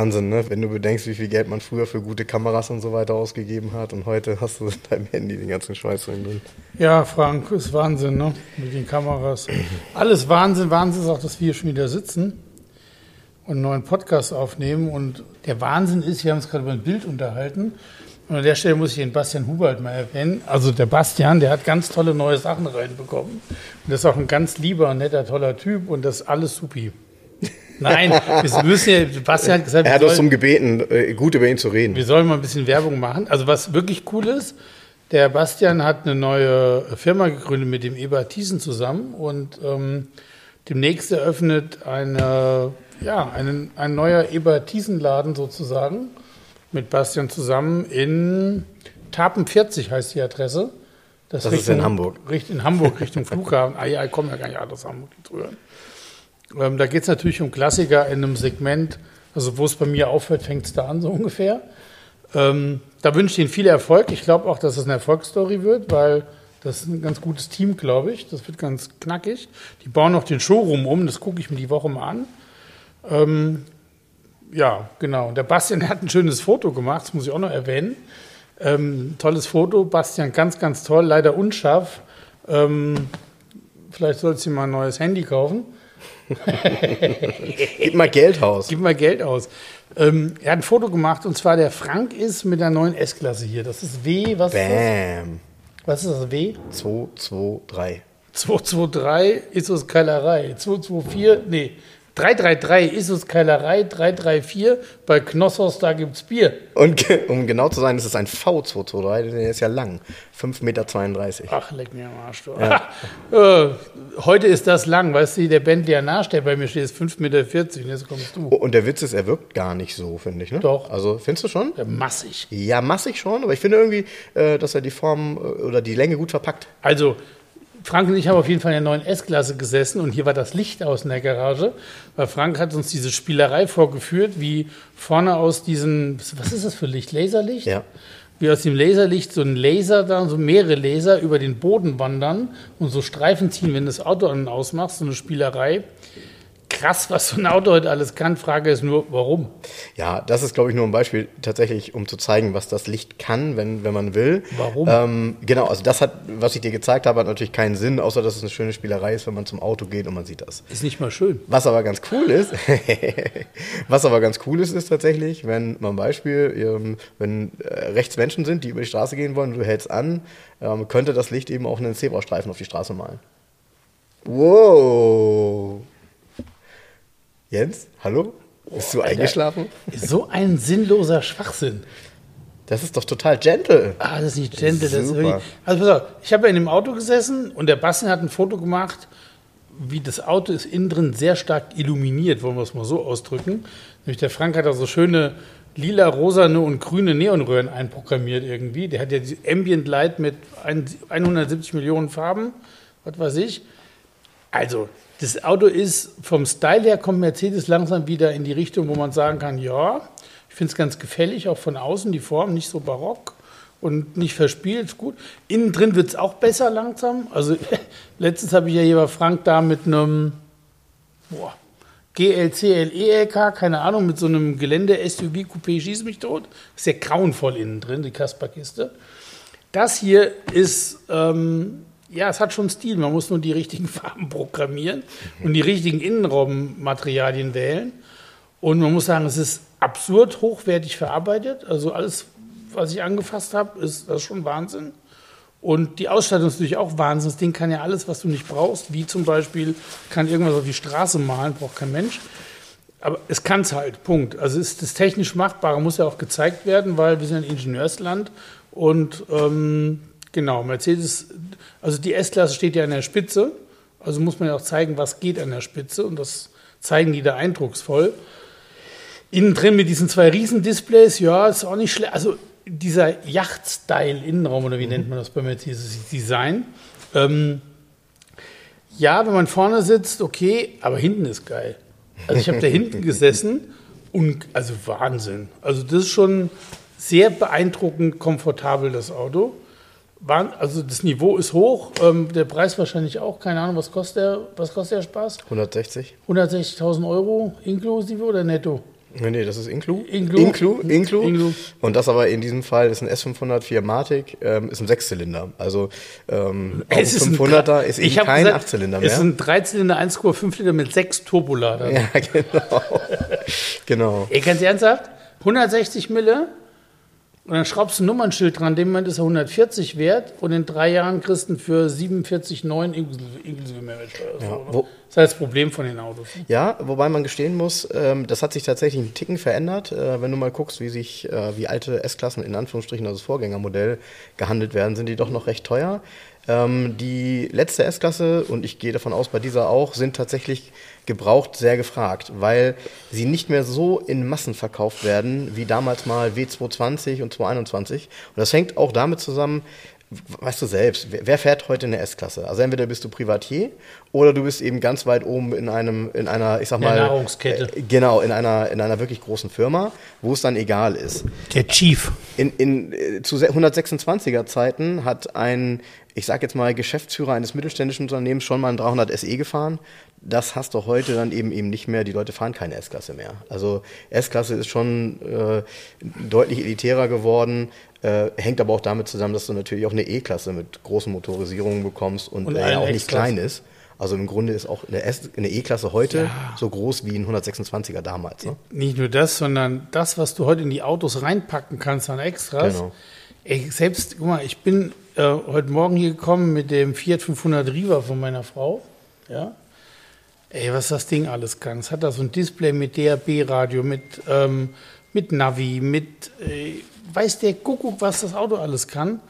Wahnsinn, ne? Wenn du bedenkst, wie viel Geld man früher für gute Kameras und so weiter ausgegeben hat und heute hast du in deinem Handy den ganzen Schweiß drin. Ja, Frank, ist Wahnsinn, ne? Mit den Kameras. Alles Wahnsinn. Wahnsinn ist auch, dass wir hier schon wieder sitzen und einen neuen Podcast aufnehmen. Und der Wahnsinn ist, wir haben uns gerade über ein Bild unterhalten. Und an der Stelle muss ich den Bastian Hubert mal erwähnen. Also der Bastian, der hat ganz tolle neue Sachen reinbekommen. Und das ist auch ein ganz lieber, netter, toller Typ und das ist alles supi. Nein, wir müssen ja, Bastian hat gesagt, Er hat uns darum gebeten, äh, gut über ihn zu reden. wir sollen mal ein bisschen Werbung machen. Also was wirklich cool ist, der Bastian hat eine neue Firma gegründet mit dem Eber Thiesen zusammen und ähm, demnächst eröffnet eine, ja, einen, ein neuer Eber Thiesen Laden sozusagen mit Bastian zusammen in Tapen 40 heißt die Adresse. Das ist in Hamburg. Richt, in Hamburg Richtung Flughafen. Ah ja, ich komme ja gar nicht aus Hamburg, zuhören. Ähm, da geht es natürlich um Klassiker in einem Segment, also wo es bei mir aufhört, fängt es da an, so ungefähr. Ähm, da wünsche ich Ihnen viel Erfolg. Ich glaube auch, dass es eine Erfolgsstory wird, weil das ist ein ganz gutes Team, glaube ich. Das wird ganz knackig. Die bauen noch den Showroom um, das gucke ich mir die Woche mal an. Ähm, ja, genau. Der Bastian hat ein schönes Foto gemacht, das muss ich auch noch erwähnen. Ähm, tolles Foto, Bastian, ganz, ganz toll, leider unscharf. Ähm, vielleicht sollst du dir mal ein neues Handy kaufen. Gib mal Geld aus. Gib mal Geld aus. Ähm, er hat ein Foto gemacht und zwar der Frank ist mit der neuen S-Klasse hier. Das ist W, was ist das? Bam. Was ist das W? 2, 2, 3. 223 Issus Keilerei. 224, nee, 333 Issus Keilerei, 334 bei Knossos, da gibt's Bier. Und um genau zu sein, ist es ein V223, der ist ja lang. 5,32 Meter. Ach, leck mir am Arsch. Du. äh, heute ist das lang, weißt du, der Bentley Anarch, der bei mir steht, ist 5,40 Meter jetzt kommst du. Und der Witz ist, er wirkt gar nicht so, finde ich. Ne? Doch. Also, findest du schon? Ja, Massig. Ja, massig schon, aber ich finde irgendwie, äh, dass er die Form äh, oder die Länge gut verpackt. Also, Frank und ich haben auf jeden Fall in der neuen S-Klasse gesessen und hier war das Licht aus in der Garage, weil Frank hat uns diese Spielerei vorgeführt, wie vorne aus diesem, was ist das für Licht? Laserlicht? Ja. Wie aus dem Laserlicht so ein Laser da, so mehrere Laser über den Boden wandern und so Streifen ziehen, wenn du das Auto an und ausmachst, so eine Spielerei. Krass, was so ein Auto heute alles kann. Frage ist nur, warum? Ja, das ist, glaube ich, nur ein Beispiel tatsächlich, um zu zeigen, was das Licht kann, wenn, wenn man will. Warum? Ähm, genau, also das hat, was ich dir gezeigt habe, hat natürlich keinen Sinn, außer dass es eine schöne Spielerei ist, wenn man zum Auto geht und man sieht das. Ist nicht mal schön. Was aber ganz cool ist, was aber ganz cool ist, ist tatsächlich, wenn man Beispiel, ähm, wenn äh, rechts Menschen sind, die über die Straße gehen wollen, und du hältst an, ähm, könnte das Licht eben auch einen Zebrastreifen auf die Straße malen. Wow. Jens, hallo? Bist du eingeschlafen? So ein sinnloser Schwachsinn. Das ist doch total gentle. Ah, das ist nicht gentle. Das ist wirklich, also pass auf, ich habe ja in dem Auto gesessen und der Bastian hat ein Foto gemacht, wie das Auto ist innen drin sehr stark illuminiert, wollen wir es mal so ausdrücken. Nämlich der Frank hat da so schöne lila, rosane und grüne Neonröhren einprogrammiert irgendwie. Der hat ja die Ambient Light mit ein- 170 Millionen Farben, was weiß ich. Also, das Auto ist vom Style her kommt Mercedes langsam wieder in die Richtung, wo man sagen kann, ja, ich finde es ganz gefällig, auch von außen die Form, nicht so barock und nicht verspielt, gut. Innen drin wird es auch besser langsam. Also letztens habe ich ja hier bei Frank da mit einem boah, GLC LE-LK, keine Ahnung, mit so einem Gelände-SUV Coupé schieß mich tot. Ist ja grauenvoll innen drin, die Kasperkiste. Das hier ist, ähm, ja, es hat schon Stil. Man muss nur die richtigen Farben programmieren und die richtigen Innenraummaterialien wählen. Und man muss sagen, es ist absurd hochwertig verarbeitet. Also alles, was ich angefasst habe, ist das ist schon Wahnsinn. Und die Ausstattung ist natürlich auch Wahnsinn. Das Ding kann ja alles, was du nicht brauchst, wie zum Beispiel kann irgendwas auf die Straße malen, braucht kein Mensch. Aber es kann es halt, Punkt. Also ist das technisch Machbare muss ja auch gezeigt werden, weil wir sind ein Ingenieursland und ähm, genau, Mercedes, also die S-Klasse steht ja an der Spitze, also muss man ja auch zeigen, was geht an der Spitze und das zeigen die da eindrucksvoll. Innen drin mit diesen zwei Riesendisplays, ja, ist auch nicht schlecht. Also dieser Yacht-Style-Innenraum, oder wie mhm. nennt man das bei Mercedes Design? Ähm, ja, wenn man vorne sitzt, okay, aber hinten ist geil. Also ich habe da hinten gesessen und also Wahnsinn. Also das ist schon sehr beeindruckend komfortabel, das Auto. Also das Niveau ist hoch, ähm, der Preis wahrscheinlich auch. Keine Ahnung, was kostet der, was kostet der Spaß? 160. 160.000 Euro inklusive oder netto? Nee, nee, das ist Inclu. Inclu. Inclu. Inclu. Inclu. Und das aber in diesem Fall ist ein S504 Matic, ähm, ist ein Sechszylinder. Also ähm, es ist 500er ist eben kein gesagt, Achtzylinder mehr. Es ist ein Dreizylinder 1,5 Liter mit sechs Turboladern. Ja, genau. genau. Ey, ganz ernsthaft? 160 Mille und dann schraubst du ein Nummernschild dran, dem Moment ist er 140 wert und in drei Jahren kriegst du für 47,9 inklusive, inklusive Mehrwertsteuer. Ja, so, das ist halt das Problem von den Autos. Ja, wobei man gestehen muss, ähm, das hat sich tatsächlich einen Ticken verändert. Äh, wenn du mal guckst, wie sich, äh, wie alte S-Klassen in Anführungsstrichen, also das Vorgängermodell, gehandelt werden, sind die doch noch recht teuer. Ähm, die letzte S-Klasse, und ich gehe davon aus, bei dieser auch, sind tatsächlich gebraucht sehr gefragt, weil sie nicht mehr so in Massen verkauft werden wie damals mal W220 und 221. Und das hängt auch damit zusammen, weißt du selbst, wer fährt heute eine S-Klasse? Also entweder bist du Privatier oder du bist eben ganz weit oben in einem, in einer, ich sag mal, Nahrungskette. Äh, genau, in einer, in einer wirklich großen Firma, wo es dann egal ist. Der Chief. In, in, äh, zu 126er Zeiten hat ein, ich sag jetzt mal, Geschäftsführer eines mittelständischen Unternehmens schon mal ein 300 SE gefahren. Das hast du heute dann eben eben nicht mehr. Die Leute fahren keine S-Klasse mehr. Also S-Klasse ist schon äh, deutlich elitärer geworden. Äh, hängt aber auch damit zusammen, dass du natürlich auch eine E-Klasse mit großen Motorisierungen bekommst und, und äh, auch nicht klein ist. Also im Grunde ist auch eine E-Klasse heute ja. so groß wie ein 126er damals. Ne? Nicht nur das, sondern das, was du heute in die Autos reinpacken kannst an Extras. Genau. Ey, selbst, guck mal, ich bin äh, heute Morgen hier gekommen mit dem Fiat 500 Riva von meiner Frau. Ja. Ey, was das Ding alles kann. Es hat da so ein Display mit DAB-Radio, mit, ähm, mit Navi, mit äh, weiß der Kuckuck, was das Auto alles kann.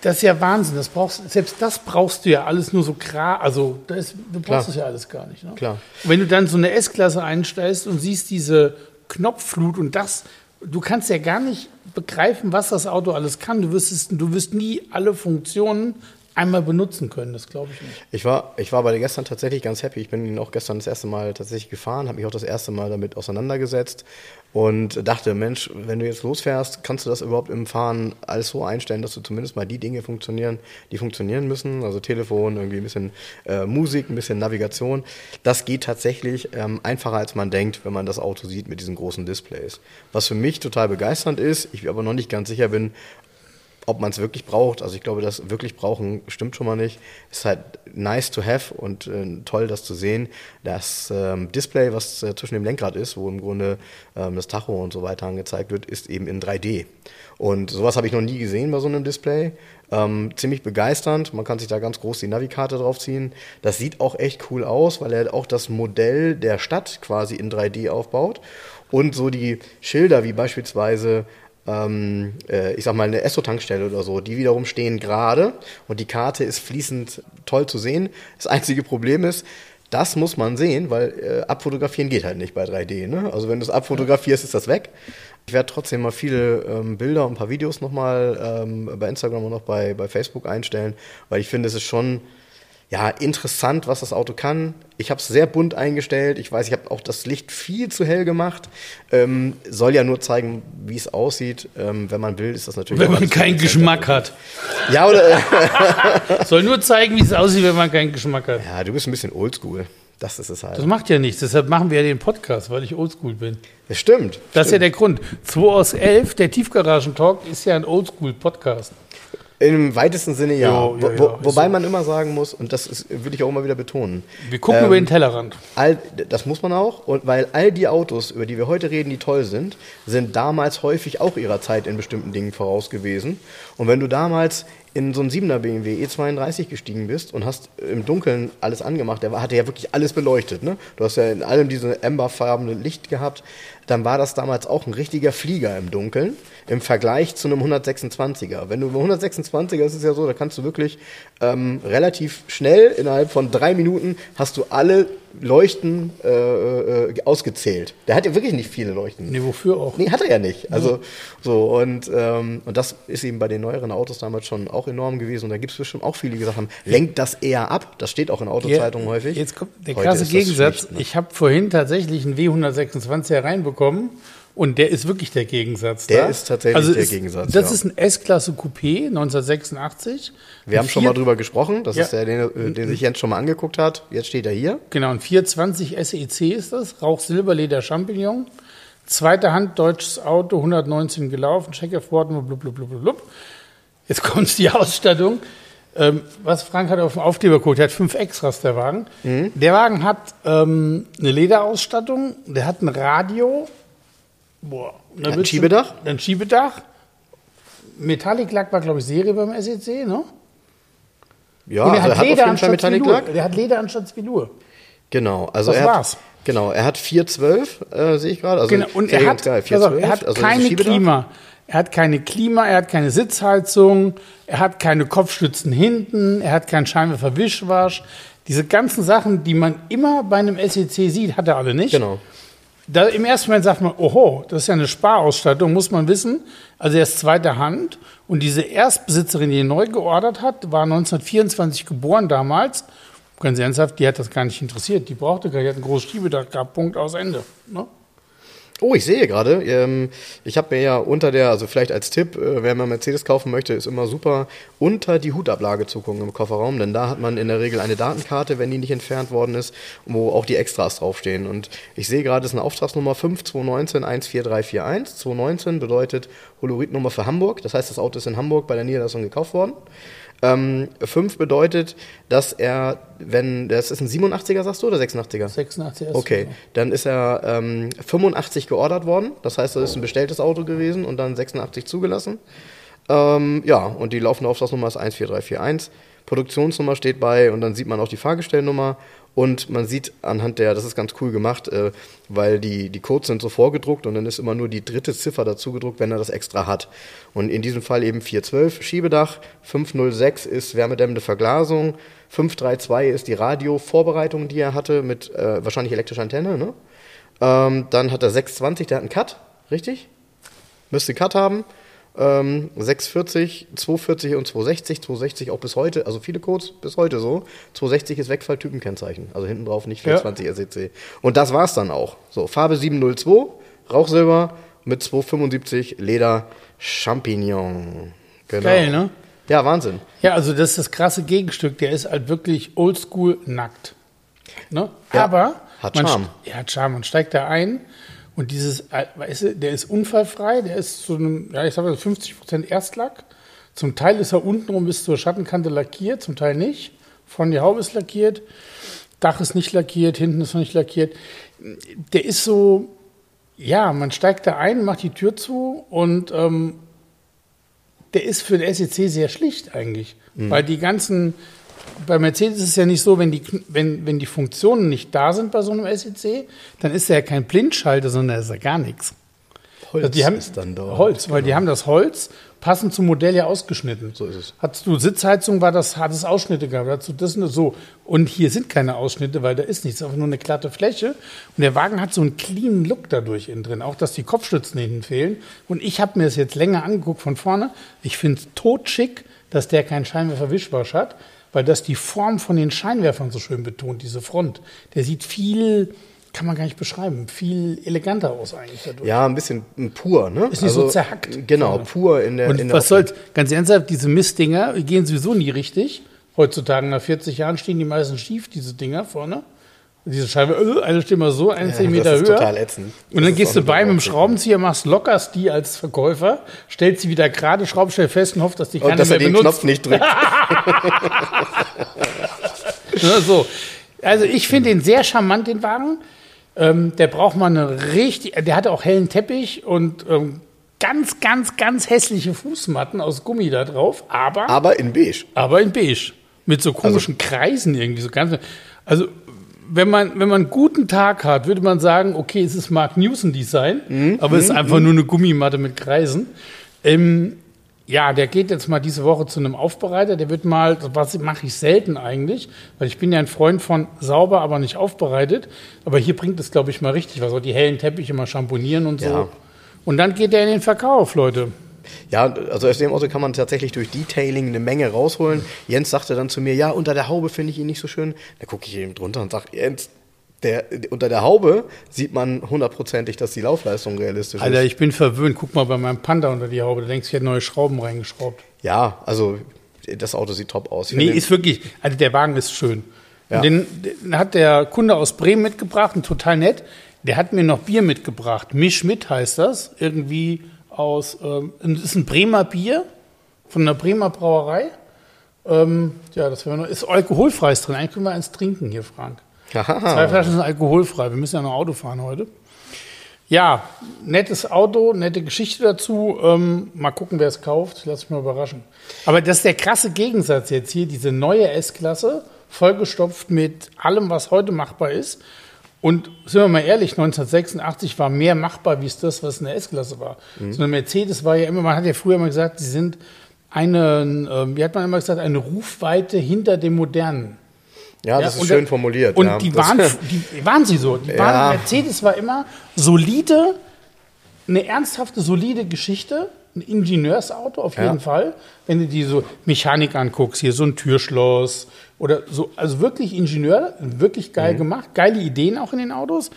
Das ist ja Wahnsinn. Das brauchst, selbst das brauchst du ja alles nur so klar. Also das, du brauchst Klar. das ja alles gar nicht. Ne? Klar. Und wenn du dann so eine S-Klasse einsteigst und siehst diese Knopfflut und das, du kannst ja gar nicht begreifen, was das Auto alles kann. Du wirst, du wirst nie alle Funktionen einmal benutzen können, das glaube ich nicht. Ich war, ich war bei der gestern tatsächlich ganz happy. Ich bin ihn auch gestern das erste Mal tatsächlich gefahren, habe mich auch das erste Mal damit auseinandergesetzt und dachte, Mensch, wenn du jetzt losfährst, kannst du das überhaupt im Fahren alles so einstellen, dass du zumindest mal die Dinge funktionieren, die funktionieren müssen, also Telefon, irgendwie ein bisschen äh, Musik, ein bisschen Navigation. Das geht tatsächlich ähm, einfacher, als man denkt, wenn man das Auto sieht mit diesen großen Displays. Was für mich total begeisternd ist, ich aber noch nicht ganz sicher bin, ob man es wirklich braucht. Also ich glaube, das wirklich brauchen stimmt schon mal nicht. Ist halt nice to have und äh, toll, das zu sehen. Das ähm, Display, was äh, zwischen dem Lenkrad ist, wo im Grunde ähm, das Tacho und so weiter angezeigt wird, ist eben in 3D. Und sowas habe ich noch nie gesehen bei so einem Display. Ähm, ziemlich begeisternd. Man kann sich da ganz groß die Navikarte draufziehen. Das sieht auch echt cool aus, weil er auch das Modell der Stadt quasi in 3D aufbaut. Und so die Schilder, wie beispielsweise ähm, äh, ich sag mal, eine Esso-Tankstelle oder so, die wiederum stehen gerade und die Karte ist fließend toll zu sehen. Das einzige Problem ist, das muss man sehen, weil äh, abfotografieren geht halt nicht bei 3D. Ne? Also wenn du es abfotografierst, ist das weg. Ich werde trotzdem mal viele ähm, Bilder und ein paar Videos nochmal ähm, bei Instagram und noch bei, bei Facebook einstellen, weil ich finde, es ist schon ja, interessant, was das Auto kann. Ich habe es sehr bunt eingestellt. Ich weiß, ich habe auch das Licht viel zu hell gemacht. Ähm, soll ja nur zeigen, wie es aussieht. Ähm, wenn man will, ist das natürlich. Wenn man keinen Geschmack hat. Ja, oder? soll nur zeigen, wie es aussieht, wenn man keinen Geschmack hat. Ja, du bist ein bisschen oldschool. Das ist es halt. Das macht ja nichts. Deshalb machen wir ja den Podcast, weil ich oldschool bin. Das stimmt. Das stimmt. ist ja der Grund. 2 aus 11, der Tiefgaragen-Talk, ist ja ein Oldschool-Podcast. Im weitesten Sinne ja. Jo, jo, jo, Wo, wobei so. man immer sagen muss, und das ist, würde ich auch immer wieder betonen. Wir gucken ähm, über den Tellerrand. All, das muss man auch, und weil all die Autos, über die wir heute reden, die toll sind, sind damals häufig auch ihrer Zeit in bestimmten Dingen voraus gewesen. Und wenn du damals in so einen 7er BMW E32 gestiegen bist und hast im Dunkeln alles angemacht, der hatte ja wirklich alles beleuchtet. Ne? Du hast ja in allem diese amberfarbene Licht gehabt dann war das damals auch ein richtiger Flieger im Dunkeln im Vergleich zu einem 126er. Wenn du über 126er ist es ja so, da kannst du wirklich ähm, relativ schnell, innerhalb von drei Minuten, hast du alle Leuchten äh, äh, ausgezählt. Der hat ja wirklich nicht viele Leuchten. Nee, wofür auch? Nee, hat er ja nicht. Also so und, ähm, und das ist eben bei den neueren Autos damals schon auch enorm gewesen. Und da gibt es bestimmt auch viele, die gesagt haben, lenkt das eher ab. Das steht auch in Autozeitungen Ja, häufig. Jetzt kommt der krasse Gegensatz. ne? Ich habe vorhin tatsächlich einen W126 hereinbekommen und der ist wirklich der Gegensatz. Der da. ist tatsächlich der Gegensatz, Das ja. ist ein S-Klasse Coupé 1986. Wir haben schon mal drüber gesprochen. Das Ja. ist der, den, äh, den sich Jens schon mal angeguckt hat. Jetzt steht er hier. Genau, ein 420 SEC ist das. Rauch, Silberleder, Champignon. Zweite Hand, deutsches Auto, 119 gelaufen, Checkerford, blub, blub, blub, blub, blub. Jetzt kommt die Ausstattung. Ähm, was Frank hat auf dem Aufkleber geguckt, der hat fünf Extras, der Wagen. Mhm. Der Wagen hat ähm, eine Lederausstattung, der hat ein Radio. Boah, da Ein willst du- Schiebedach? Ein Schiebedach. Metallic-Lack war, glaube ich, Serie beim SEC, ne? Ja, Und also er hat auf jeden Fall anstatt Velour. Der hat Leder anstatt Velour. Genau, also Das er hat, war's. Genau, er hat 412, äh, sehe ich gerade. Also Genau, und er hat, geil, pass auf, 412, er hat also keine. Klima. Er hat keine Klima, er hat keine Sitzheizung, er hat keine Kopfstützen hinten, er hat keinen Scheinwerfer-Wischwasch. Diese ganzen Sachen, die man immer bei einem SEC sieht, hat er alle nicht. Genau. Da, Im ersten Moment sagt man, oho, das ist ja eine Sparausstattung, muss man wissen. Also er ist zweiter Hand. Und diese Erstbesitzerin, die ihn neu geordert hat, war 1924 geboren damals. Ganz ernsthaft, die hat das gar nicht interessiert. Die brauchte gar nicht, die hat ein großes Schiebedach gehabt, Punkt, aus Ende. Ne? Oh, ich sehe gerade, ähm, ich habe mir ja unter der, also vielleicht als Tipp, äh, wer mal Mercedes kaufen möchte, ist immer super, unter die Hutablage zu gucken im Kofferraum, denn da hat man in der Regel eine Datenkarte, wenn die nicht entfernt worden ist, wo auch die Extras draufstehen. Und ich sehe gerade, es ist eine Auftragsnummer 5219 14341. 219 bedeutet Holoritnummer für Hamburg, das heißt, das Auto ist in Hamburg bei der Niederlassung gekauft worden. Ähm, 5 bedeutet, dass er, wenn, das ist ein 87er, sagst du, oder 86er? 86 erst. Okay, dann ist er ähm, 85 geordert worden. Das heißt, das ist ein bestelltes Auto gewesen und dann 86 zugelassen. Ähm, ja, und die laufende Auftragsnummer ist 14341. Produktionsnummer steht bei und dann sieht man auch die Fahrgestellnummer und man sieht anhand der, das ist ganz cool gemacht, äh, weil die, die Codes sind so vorgedruckt und dann ist immer nur die dritte Ziffer dazu gedruckt, wenn er das extra hat. Und in diesem Fall eben 412 Schiebedach, 506 ist wärmedämmende Verglasung, 532 ist die Radiovorbereitung, die er hatte mit äh, wahrscheinlich elektrischer Antenne. Ne? Ähm, dann hat er 620, der hat einen Cut, richtig? Müsste einen Cut haben. Ähm, 640, 240 und 260, 260 auch bis heute, also viele Codes bis heute so. 260 ist Wegfalltypenkennzeichen, also hinten drauf nicht Ja. 420 SEC. Und das war's dann auch. So, Farbe 702, Rauchsilber mit 275 Leder Champignon. Genau. Geil, ne? Ja, Wahnsinn. Ja, also das ist das krasse Gegenstück. Der ist halt wirklich oldschool nackt. Ne? Ja, Aber hat man Charme. st- Ja, hat Charme. Man steigt da ein und dieses, äh, weißt du, der ist unfallfrei. Der ist zu einem, ja, ich sag mal 50 Prozent Erstlack. Zum Teil ist er untenrum bis zur Schattenkante lackiert, zum Teil nicht. Von die Haube ist lackiert, Dach ist nicht lackiert, hinten ist noch nicht lackiert. Der ist so, ja, man steigt da ein, macht die Tür zu und ähm, der ist für den SEC sehr schlicht eigentlich. Weil die ganzen, bei Mercedes ist es ja nicht so, wenn die, wenn, wenn die Funktionen nicht da sind bei so einem SEC, dann ist er ja kein Blindschalter, sondern ist er gar nichts. Holz Also die haben, ist dann da. Holz, weil die haben das Holz passend zum Modell ja ausgeschnitten. So ist es. Hattest du Sitzheizung, war das, hat es Ausschnitte gehabt, dazu das und das so. Und hier sind keine Ausschnitte, weil da ist nichts, einfach nur eine glatte Fläche. Und der Wagen hat so einen cleanen Look dadurch innen drin, auch dass die Kopfstützen hinten fehlen. Und ich habe mir das jetzt länger angeguckt von vorne. Ich finde es totschick, dass der keinen Scheinwerfer-Wischwasch hat, weil das die Form von den Scheinwerfern so schön betont, diese Front. Der sieht viel, kann man gar nicht beschreiben, viel eleganter aus eigentlich dadurch. Ja, ein bisschen pur, ne? Ist nicht so zerhackt. Genau, Vorne. pur in der. Und in der was soll's, ganz ernsthaft, diese Mistdinger gehen sowieso nie richtig. Heutzutage nach 40 Jahren stehen die meisten schief, diese Dinger vorne. Diese Scheibe, äh, eine steht mal so, ein Ja, Zentimeter das ist höher. total ätzend. Und dann gehst du bei mit dem? Schraubenzieher, machst lockerst die als Verkäufer, stellst sie wieder gerade, schraubst schnell fest und hoffst, dass die Und keiner dass mehr er den benutzt. Knopf nicht drückt. So. Also ich finde den sehr charmant, den Wagen. Ähm, der braucht mal eine richtig, der hatte auch hellen Teppich und ähm, ganz, ganz, ganz hässliche Fußmatten aus Gummi da drauf, aber, Aber in beige. aber in beige. Mit so komischen Kreisen irgendwie, so ganz, also wenn man, wenn man einen guten Tag hat, würde man sagen, okay, es ist Mark Newson Design, Mhm. aber es ist einfach nur eine Gummimatte mit Kreisen. Ähm, ja, der geht jetzt mal diese Woche zu einem Aufbereiter. Der wird mal, was mache ich selten eigentlich, weil ich bin ja ein Freund von sauber, aber nicht aufbereitet. Aber hier bringt es, glaube ich, mal richtig was. Auch die hellen Teppiche mal schamponieren und so. Ja. Und dann geht der in den Verkauf, Leute. Ja, also aus dem Auto kann man tatsächlich durch Detailing eine Menge rausholen. Jens sagte dann zu mir, ja, unter der Haube finde ich ihn nicht so schön. Da gucke ich eben drunter und sage, Jens, der, unter der Haube sieht man hundertprozentig, dass die Laufleistung realistisch Alter, ist. ich bin verwöhnt. Guck mal bei meinem Panda unter die Haube. Da denkst du, ich hätte neue Schrauben reingeschraubt. Ja, also das Auto sieht top aus. Ich Nee, ist wirklich, also der Wagen ist schön. Ja. Den, den hat der Kunde aus Bremen mitgebracht total nett. Der hat mir noch Bier mitgebracht. Misch mit heißt das. Irgendwie aus, ähm, ist ein Bremer Bier von einer Bremer Brauerei. Ähm, ja, das noch, ist alkoholfreies drin. Eigentlich können wir eins trinken hier, Frank. Zwei Aha. Flaschen sind alkoholfrei. Wir müssen ja noch Auto fahren heute. Ja, nettes Auto, nette Geschichte dazu. Ähm, mal gucken, wer es kauft. Lass mich mal überraschen. Aber das ist der krasse Gegensatz jetzt hier, diese neue S-Klasse, vollgestopft mit allem, was heute machbar ist. Und sind wir mal ehrlich, 1986 war mehr machbar, wie es das, was in der S-Klasse war. So eine Mercedes war ja immer, man hat ja früher immer gesagt, sie sind eine, ähm, wie hat man immer gesagt, eine Rufweite hinter dem Modernen. Ja, das ist und schön da- formuliert. Und ja. die, waren, die waren sie so. Die Ja. waren, Mercedes war immer solide, eine ernsthafte, solide Geschichte. Ein Ingenieursauto auf jeden Ja. Fall. Wenn du die so Mechanik anguckst, hier so ein Türschloss oder so, also wirklich Ingenieur, wirklich Mhm. geil gemacht, geile Ideen auch in den Autos.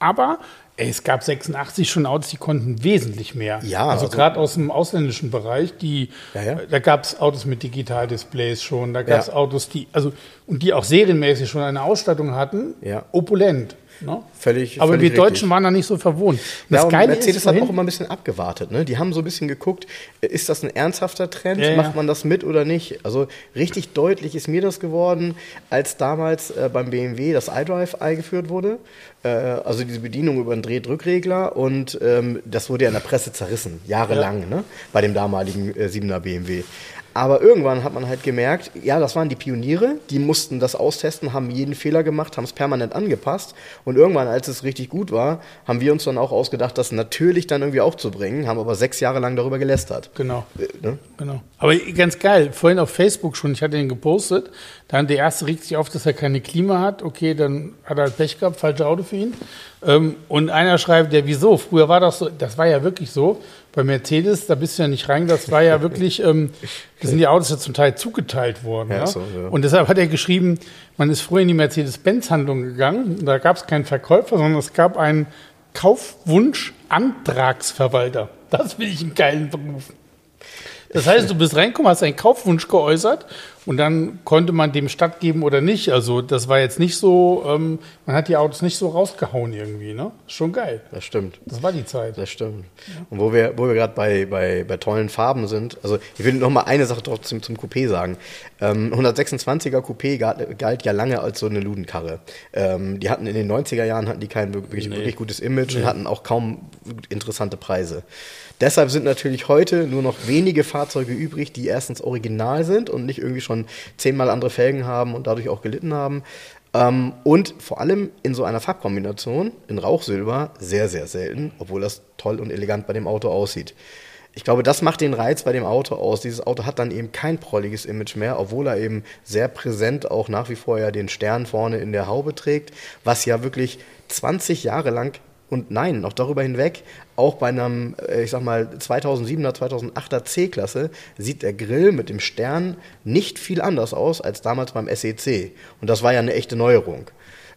Aber ey, es gab 86 schon Autos, die konnten wesentlich mehr. Ja, also, also- gerade aus dem ausländischen Bereich, die, Ja, ja. da gab es Autos mit Digitaldisplays schon, da gab es Ja. Autos, die, also, und die auch serienmäßig schon eine Ausstattung hatten, Ja. opulent. Ne? Völlig- Aber völlig wir Deutschen richtig. waren da nicht so verwohnt. Und Ja, und Mercedes ist, hat auch immer ein bisschen abgewartet. Ne? Die haben so ein bisschen geguckt, äh, ist das ein ernsthafter Trend? Ja, ja. Macht man das mit oder nicht? Also richtig deutlich ist mir das geworden, als damals äh, beim BMW das iDrive eingeführt wurde. Äh, also diese Bedienung über einen Drehdrückregler. Und ähm, das wurde ja in der Presse zerrissen, jahrelang, ne? bei dem damaligen äh, 7er BMW. Aber irgendwann hat man halt gemerkt, ja, das waren die Pioniere, die mussten das austesten, haben jeden Fehler gemacht, haben es permanent angepasst. Und irgendwann, als es richtig gut war, haben wir uns dann auch ausgedacht, das natürlich dann irgendwie auch zu bringen, haben aber sechs Jahre lang darüber gelästert. Genau. Äh, Ne? Genau. Aber ganz geil, vorhin auf Facebook schon, ich hatte ihn gepostet, dann der erste regt sich auf, dass er keine Klima hat. Okay, dann hat er halt Pech gehabt, falsche Auto für ihn. Ähm, und einer schreibt, ja, wieso? Früher war das so, das war ja wirklich so. Bei Mercedes, da bist du ja nicht rein, das war ja wirklich, ähm, da sind die Autos ja zum Teil zugeteilt worden. Ja, Ja, so, ja. Und deshalb hat er geschrieben, man ist früher in die Mercedes-Benz-Handlung gegangen, da gab es keinen Verkäufer, sondern es gab einen Kaufwunsch-Antragsverwalter. Das will ich einen geilen Beruf. Das heißt, du bist reingekommen, hast einen Kaufwunsch geäußert und dann konnte man dem stattgeben oder nicht. Also das war jetzt nicht so, ähm, man hat die Autos nicht so rausgehauen irgendwie, ne? Schon geil. Das stimmt. Das war die Zeit. Das stimmt. Und wo wir, wo wir gerade bei, bei, bei tollen Farben sind, also ich will noch mal eine Sache trotzdem zum Coupé sagen. Ähm, 126er Coupé galt, galt ja lange als so eine Ludenkarre. Ähm, die hatten in den 90er Jahren hatten die kein wirklich, wirklich gutes Image und hatten auch kaum interessante Preise. Deshalb sind natürlich heute nur noch wenige Fahrzeuge übrig, die erstens original sind und nicht irgendwie schon zehnmal andere Felgen haben und dadurch auch gelitten haben. Ähm, und vor allem in so einer Farbkombination, in Rauchsilber, sehr, sehr selten, obwohl das toll und elegant bei dem Auto aussieht. Ich glaube, das macht den Reiz bei dem Auto aus. Dieses Auto hat dann eben kein prolliges Image mehr, obwohl er eben sehr präsent auch nach wie vor ja den Stern vorne in der Haube trägt, was ja wirklich 20 Jahre lang und nein, noch darüber hinweg, auch bei einem, äh, ich sag mal, 2007er, 2008er C-Klasse sieht der Grill mit dem Stern nicht viel anders aus als damals beim SEC. Und das war ja eine echte Neuerung.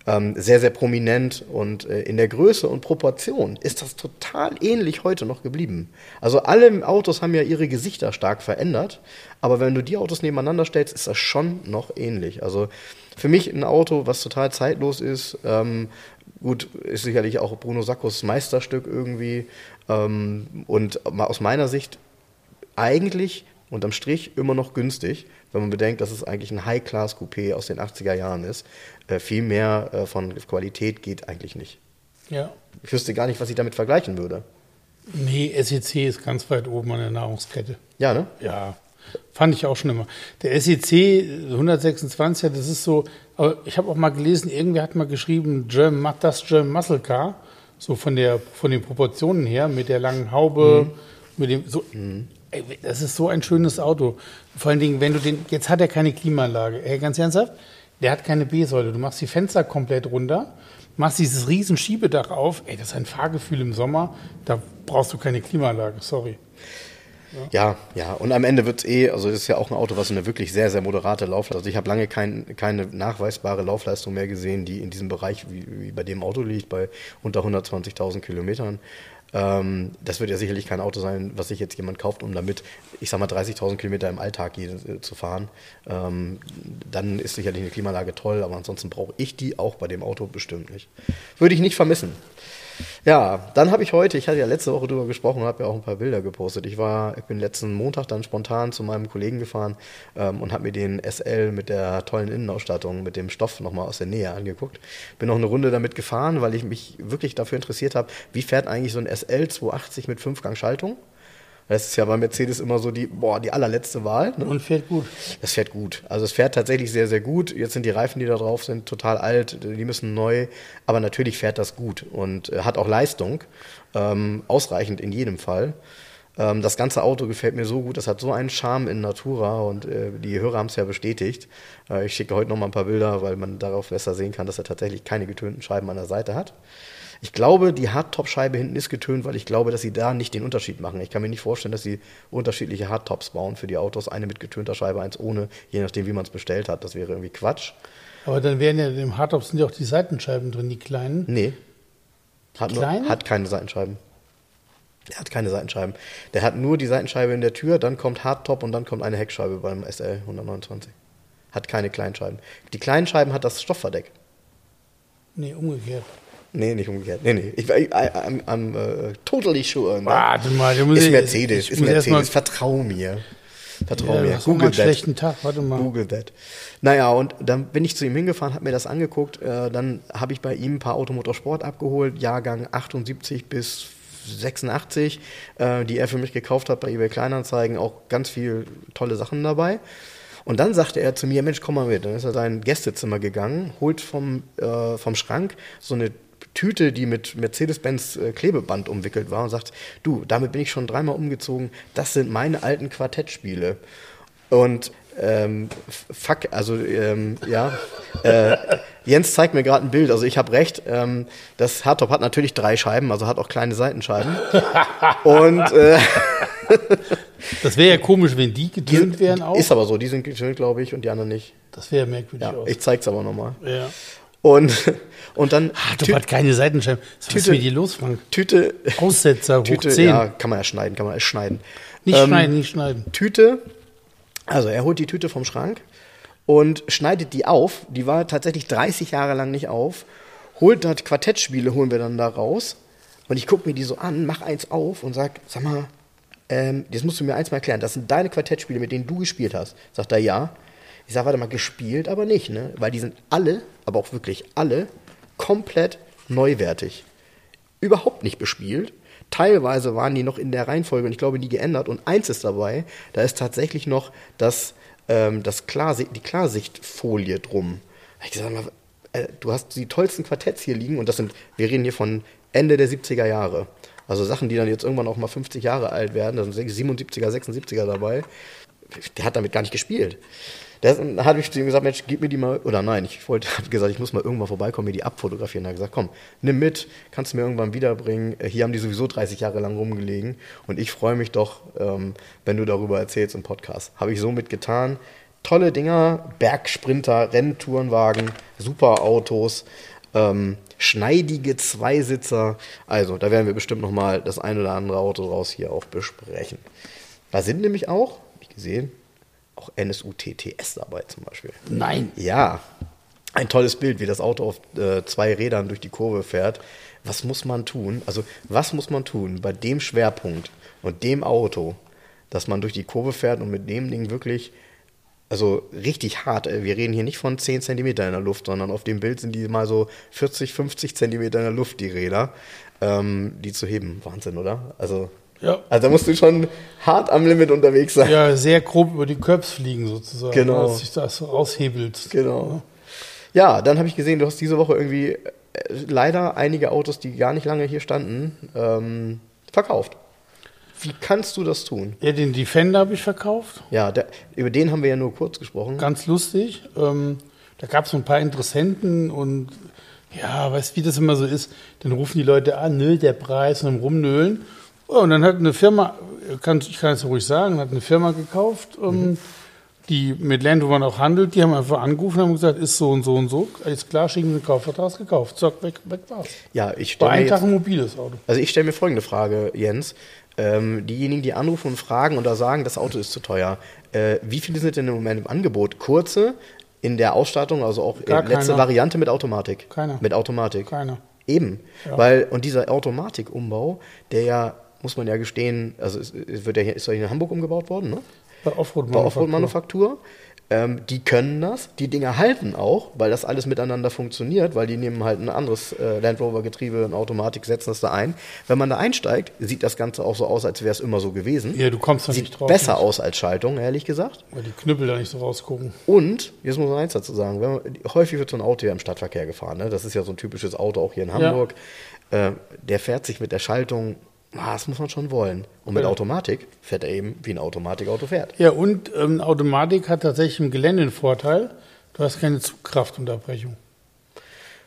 Ähm, sehr, sehr prominent und äh, in der Größe und Proportion ist das total ähnlich heute noch geblieben. Also alle Autos haben ja ihre Gesichter stark verändert, aber wenn du die Autos nebeneinander stellst, ist das schon noch ähnlich. Also für mich ein Auto, was total zeitlos ist, ähm, gut, ist sicherlich auch Bruno Saccos Meisterstück irgendwie ähm, und aus meiner Sicht eigentlich unterm Strich immer noch günstig, wenn man bedenkt, dass es eigentlich ein High-Class-Coupé aus den 80er Jahren ist. Äh, viel mehr äh, von Qualität geht eigentlich nicht. Ja. Ich wüsste gar nicht, was ich damit vergleichen würde. Nee, SEC ist ganz weit oben an der Nahrungskette. Ja, ne? Ja. Fand ich auch schon immer. Der SEC 126, das ist so, aber ich habe auch mal gelesen, irgendwer hat mal geschrieben, German, das German Muscle Car, so von, der, von den Proportionen her, mit der langen Haube, mhm. mit dem, so, mhm. ey, das ist so ein schönes Auto. Vor allen Dingen, wenn du den, jetzt hat er keine Klimaanlage, ey, ganz ernsthaft, der hat keine B-Säule. Du machst die Fenster komplett runter, machst dieses riesen Schiebedach auf, ey, das ist ein Fahrgefühl im Sommer, da brauchst du keine Klimaanlage, sorry. Ja, ja. Und am Ende wird es eh, also es ist ja auch ein Auto, was eine wirklich sehr, sehr moderate Laufleistung. Also ich habe lange kein, keine nachweisbare Laufleistung mehr gesehen, die in diesem Bereich wie, wie bei dem Auto liegt, bei unter 120.000 Kilometern. Ähm, das wird ja sicherlich kein Auto sein, was sich jetzt jemand kauft, um damit, ich sag mal, 30.000 Kilometer im Alltag äh, zu fahren. Ähm, dann ist sicherlich eine Klimaanlage toll, aber ansonsten brauche ich die auch bei dem Auto bestimmt nicht. Würde ich nicht vermissen. Ja, dann habe ich heute, ich hatte ja letzte Woche darüber gesprochen und habe ja auch ein paar Bilder gepostet. Ich war, ich bin letzten Montag dann spontan zu meinem Kollegen gefahren ähm, und habe mir den SL mit der tollen Innenausstattung, mit dem Stoff nochmal aus der Nähe angeguckt. Bin noch eine Runde damit gefahren, weil ich mich wirklich dafür interessiert habe, wie fährt eigentlich so ein SL 280 mit Fünfgang-Schaltung? Das ist ja bei Mercedes immer so die, boah, die allerletzte Wahl. Ne? Und fährt gut. Das fährt gut. Also es fährt tatsächlich sehr, sehr gut. Jetzt sind die Reifen, die da drauf sind, total alt. Die müssen neu. Aber natürlich fährt das gut und äh, hat auch Leistung. Ähm, ausreichend in jedem Fall. Ähm, das ganze Auto gefällt mir so gut. Das hat so einen Charme in Natura und äh, die Hörer haben es ja bestätigt. Äh, ich schicke heute noch mal ein paar Bilder, weil man darauf besser sehen kann, dass er tatsächlich keine getönten Scheiben an der Seite hat. Ich glaube, die Hardtop-Scheibe hinten ist getönt, weil ich glaube, dass sie da nicht den Unterschied machen. Ich kann mir nicht vorstellen, dass sie unterschiedliche Hardtops bauen für die Autos. Eine mit getönter Scheibe, eins ohne, je nachdem, wie man es bestellt hat. Das wäre irgendwie Quatsch. Aber dann wären ja im Hardtop sind ja auch die Seitenscheiben drin, die kleinen. Nee. Die hat, kleine? Nur, hat keine Seitenscheiben. Der hat keine Seitenscheiben. Der hat nur die Seitenscheibe in der Tür, dann kommt Hardtop und dann kommt eine Heckscheibe beim SL 129. Hat keine Kleinscheiben. Die kleinen Scheiben hat das Stoffverdeck. Nee, umgekehrt. Nee, nicht umgekehrt. Nee, nee. Ich, I, I'm, I'm uh, totally sure. Ne? Warte mal, du musst ist Mercedes, ist Mercedes. Vertrau mir. Vertrau ja, mir. Google that. schlechten Tag, warte mal. Google that. Naja, und dann bin ich zu ihm hingefahren, habe mir das angeguckt. Äh, dann habe ich bei ihm ein paar Automotorsport abgeholt, Jahrgang 78 bis 86, äh, die er für mich gekauft hat bei eBay Kleinanzeigen. Auch ganz viel tolle Sachen dabei. Und dann sagte er zu mir, Mensch, komm mal mit. Dann ist er in sein Gästezimmer gegangen, holt vom, äh, vom Schrank so eine Tüte, die mit Mercedes-Benz äh, Klebeband umwickelt war und sagt, du, damit bin ich schon dreimal umgezogen, das sind meine alten Quartettspiele. Und ähm, fuck, also ähm, ja, äh, Jens zeigt mir gerade ein Bild, also ich habe recht, ähm, das Hardtop hat natürlich drei Scheiben, also hat auch kleine Seitenscheiben. und äh, Das wäre ja komisch, wenn die getönt wären auch. Ist aber so, die sind getönt, glaube ich, und die anderen nicht. Das wäre merkwürdig ja, aus. Ich zeig's aber nochmal. Ja. Und, und dann. Ah, du hast keine Seitenscheiben. Was Tüte, ist mit dir los, Frank? Tüte. Aussetzer, Tüte, 10. Ja, kann man ja schneiden, kann man ja schneiden. Nicht ähm, schneiden, nicht schneiden. Tüte. Also, er holt die Tüte vom Schrank und schneidet die auf. Die war tatsächlich 30 Jahre lang nicht auf. Holt dort Quartettspiele, holen wir dann da raus. Und ich gucke mir die so an, mach eins auf und sag, sag mal, ähm, das musst du mir eins mal erklären. Das sind deine Quartettspiele, mit denen du gespielt hast. Sagt er, ja. Ich sage, warte mal, gespielt, aber nicht, ne? Weil die sind alle, aber auch wirklich alle, komplett neuwertig. Überhaupt nicht bespielt. Teilweise waren die noch in der Reihenfolge und ich glaube nie geändert. Und eins ist dabei, da ist tatsächlich noch das, ähm, das Klarsi die Klarsichtfolie drum. Ich gesagt, mal, äh, du hast die tollsten Quartetts hier liegen und das sind, wir reden hier von Ende der 70er Jahre. Also Sachen, die dann jetzt irgendwann auch mal 50 Jahre alt werden, da sind 77er, 76er dabei. Der hat damit gar nicht gespielt. Da habe ich zu ihm gesagt, Mensch, gib mir die mal, oder nein, ich wollte, habe gesagt, ich muss mal irgendwann vorbeikommen, mir die abfotografieren. Er hat gesagt, komm, nimm mit, kannst du mir irgendwann wiederbringen. Hier haben die sowieso 30 Jahre lang rumgelegen und ich freue mich doch, ähm, wenn du darüber erzählst im Podcast. Habe ich somit getan. Tolle Dinger, Bergsprinter, Renntourenwagen, super Autos, ähm, schneidige Zweisitzer. Also, da werden wir bestimmt nochmal das ein oder andere Auto draus hier auch besprechen. Da sind nämlich auch, ich gesehen, auch NSU-TTS dabei zum Beispiel. Nein. Ja, ein tolles Bild, wie das Auto auf äh, zwei Rädern durch die Kurve fährt. Was muss man tun? Also, was muss man tun bei dem Schwerpunkt und dem Auto, dass man durch die Kurve fährt und mit dem Ding wirklich, also richtig hart, äh, wir reden hier nicht von 10 cm in der Luft, sondern auf dem Bild sind die mal so 40, 50 cm in der Luft, die Räder, ähm, die zu heben. Wahnsinn, oder? Also, Ja. Also da musst du schon hart am Limit unterwegs sein. Ja, sehr grob über die Curbs fliegen sozusagen. Genau. Dass sich das so aushebelt. Genau. Ja, dann habe ich gesehen, du hast diese Woche irgendwie äh, leider einige Autos, die gar nicht lange hier standen, ähm, verkauft. Wie kannst du das tun? Ja, den Defender habe ich verkauft. Ja, der, über den haben wir ja nur kurz gesprochen. Ganz lustig. Ähm, da gab es so ein paar Interessenten und ja, weißt wie das immer so ist? Dann rufen die Leute an, nö, der Preis und dann rumnölen. Ja, und dann hat eine Firma, kann, ich kann es ruhig sagen, hat eine Firma gekauft, ähm, die mit Land Rover auch handelt. Die haben einfach angerufen und haben gesagt, ist so und so und so. Alles klar, schicken Sie einen Kaufvertrag, gekauft. Zack, weg, weg war's. Ja, ich stelle mir, ein Tag ein mobiles Auto. also ich stell mir folgende Frage, Jens. Ähm, diejenigen, die anrufen und fragen und da sagen, das Auto ist zu teuer, äh, wie viele sind denn im Moment im Angebot? Kurze in der Ausstattung, also auch äh, letzte keiner. Variante mit Automatik? Keiner. Mit Automatik. Keiner. Eben, Ja. weil und dieser Automatikumbau, der ja, muss man ja gestehen, also es, es wird ja hier, ist ja hier in Hamburg umgebaut worden, ne? Bei Offroad Bei Offroad-Manufaktur. Ähm, die können das, die Dinger halten auch, weil das alles miteinander funktioniert, weil die nehmen halt ein anderes äh, Land Rover-Getriebe, eine Automatik, setzen das da ein. Wenn man da einsteigt, sieht das Ganze auch so aus, als wäre es immer so gewesen. Ja, du kommst da Sieht nicht drauf. besser aus als Schaltung, ehrlich gesagt. Weil die Knüppel da nicht so rausgucken. Und, jetzt muss man eins dazu sagen, man, häufig wird so ein Auto ja im Stadtverkehr gefahren. Ne? Das ist ja so ein typisches Auto auch hier in Hamburg. Äh, der fährt sich mit der Schaltung, ah, das muss man schon wollen. Und mit Ja. Automatik fährt er eben, wie ein Automatikauto fährt. Ja, und ähm, Automatik hat tatsächlich im Gelände einen Vorteil. Du hast keine Zugkraftunterbrechung.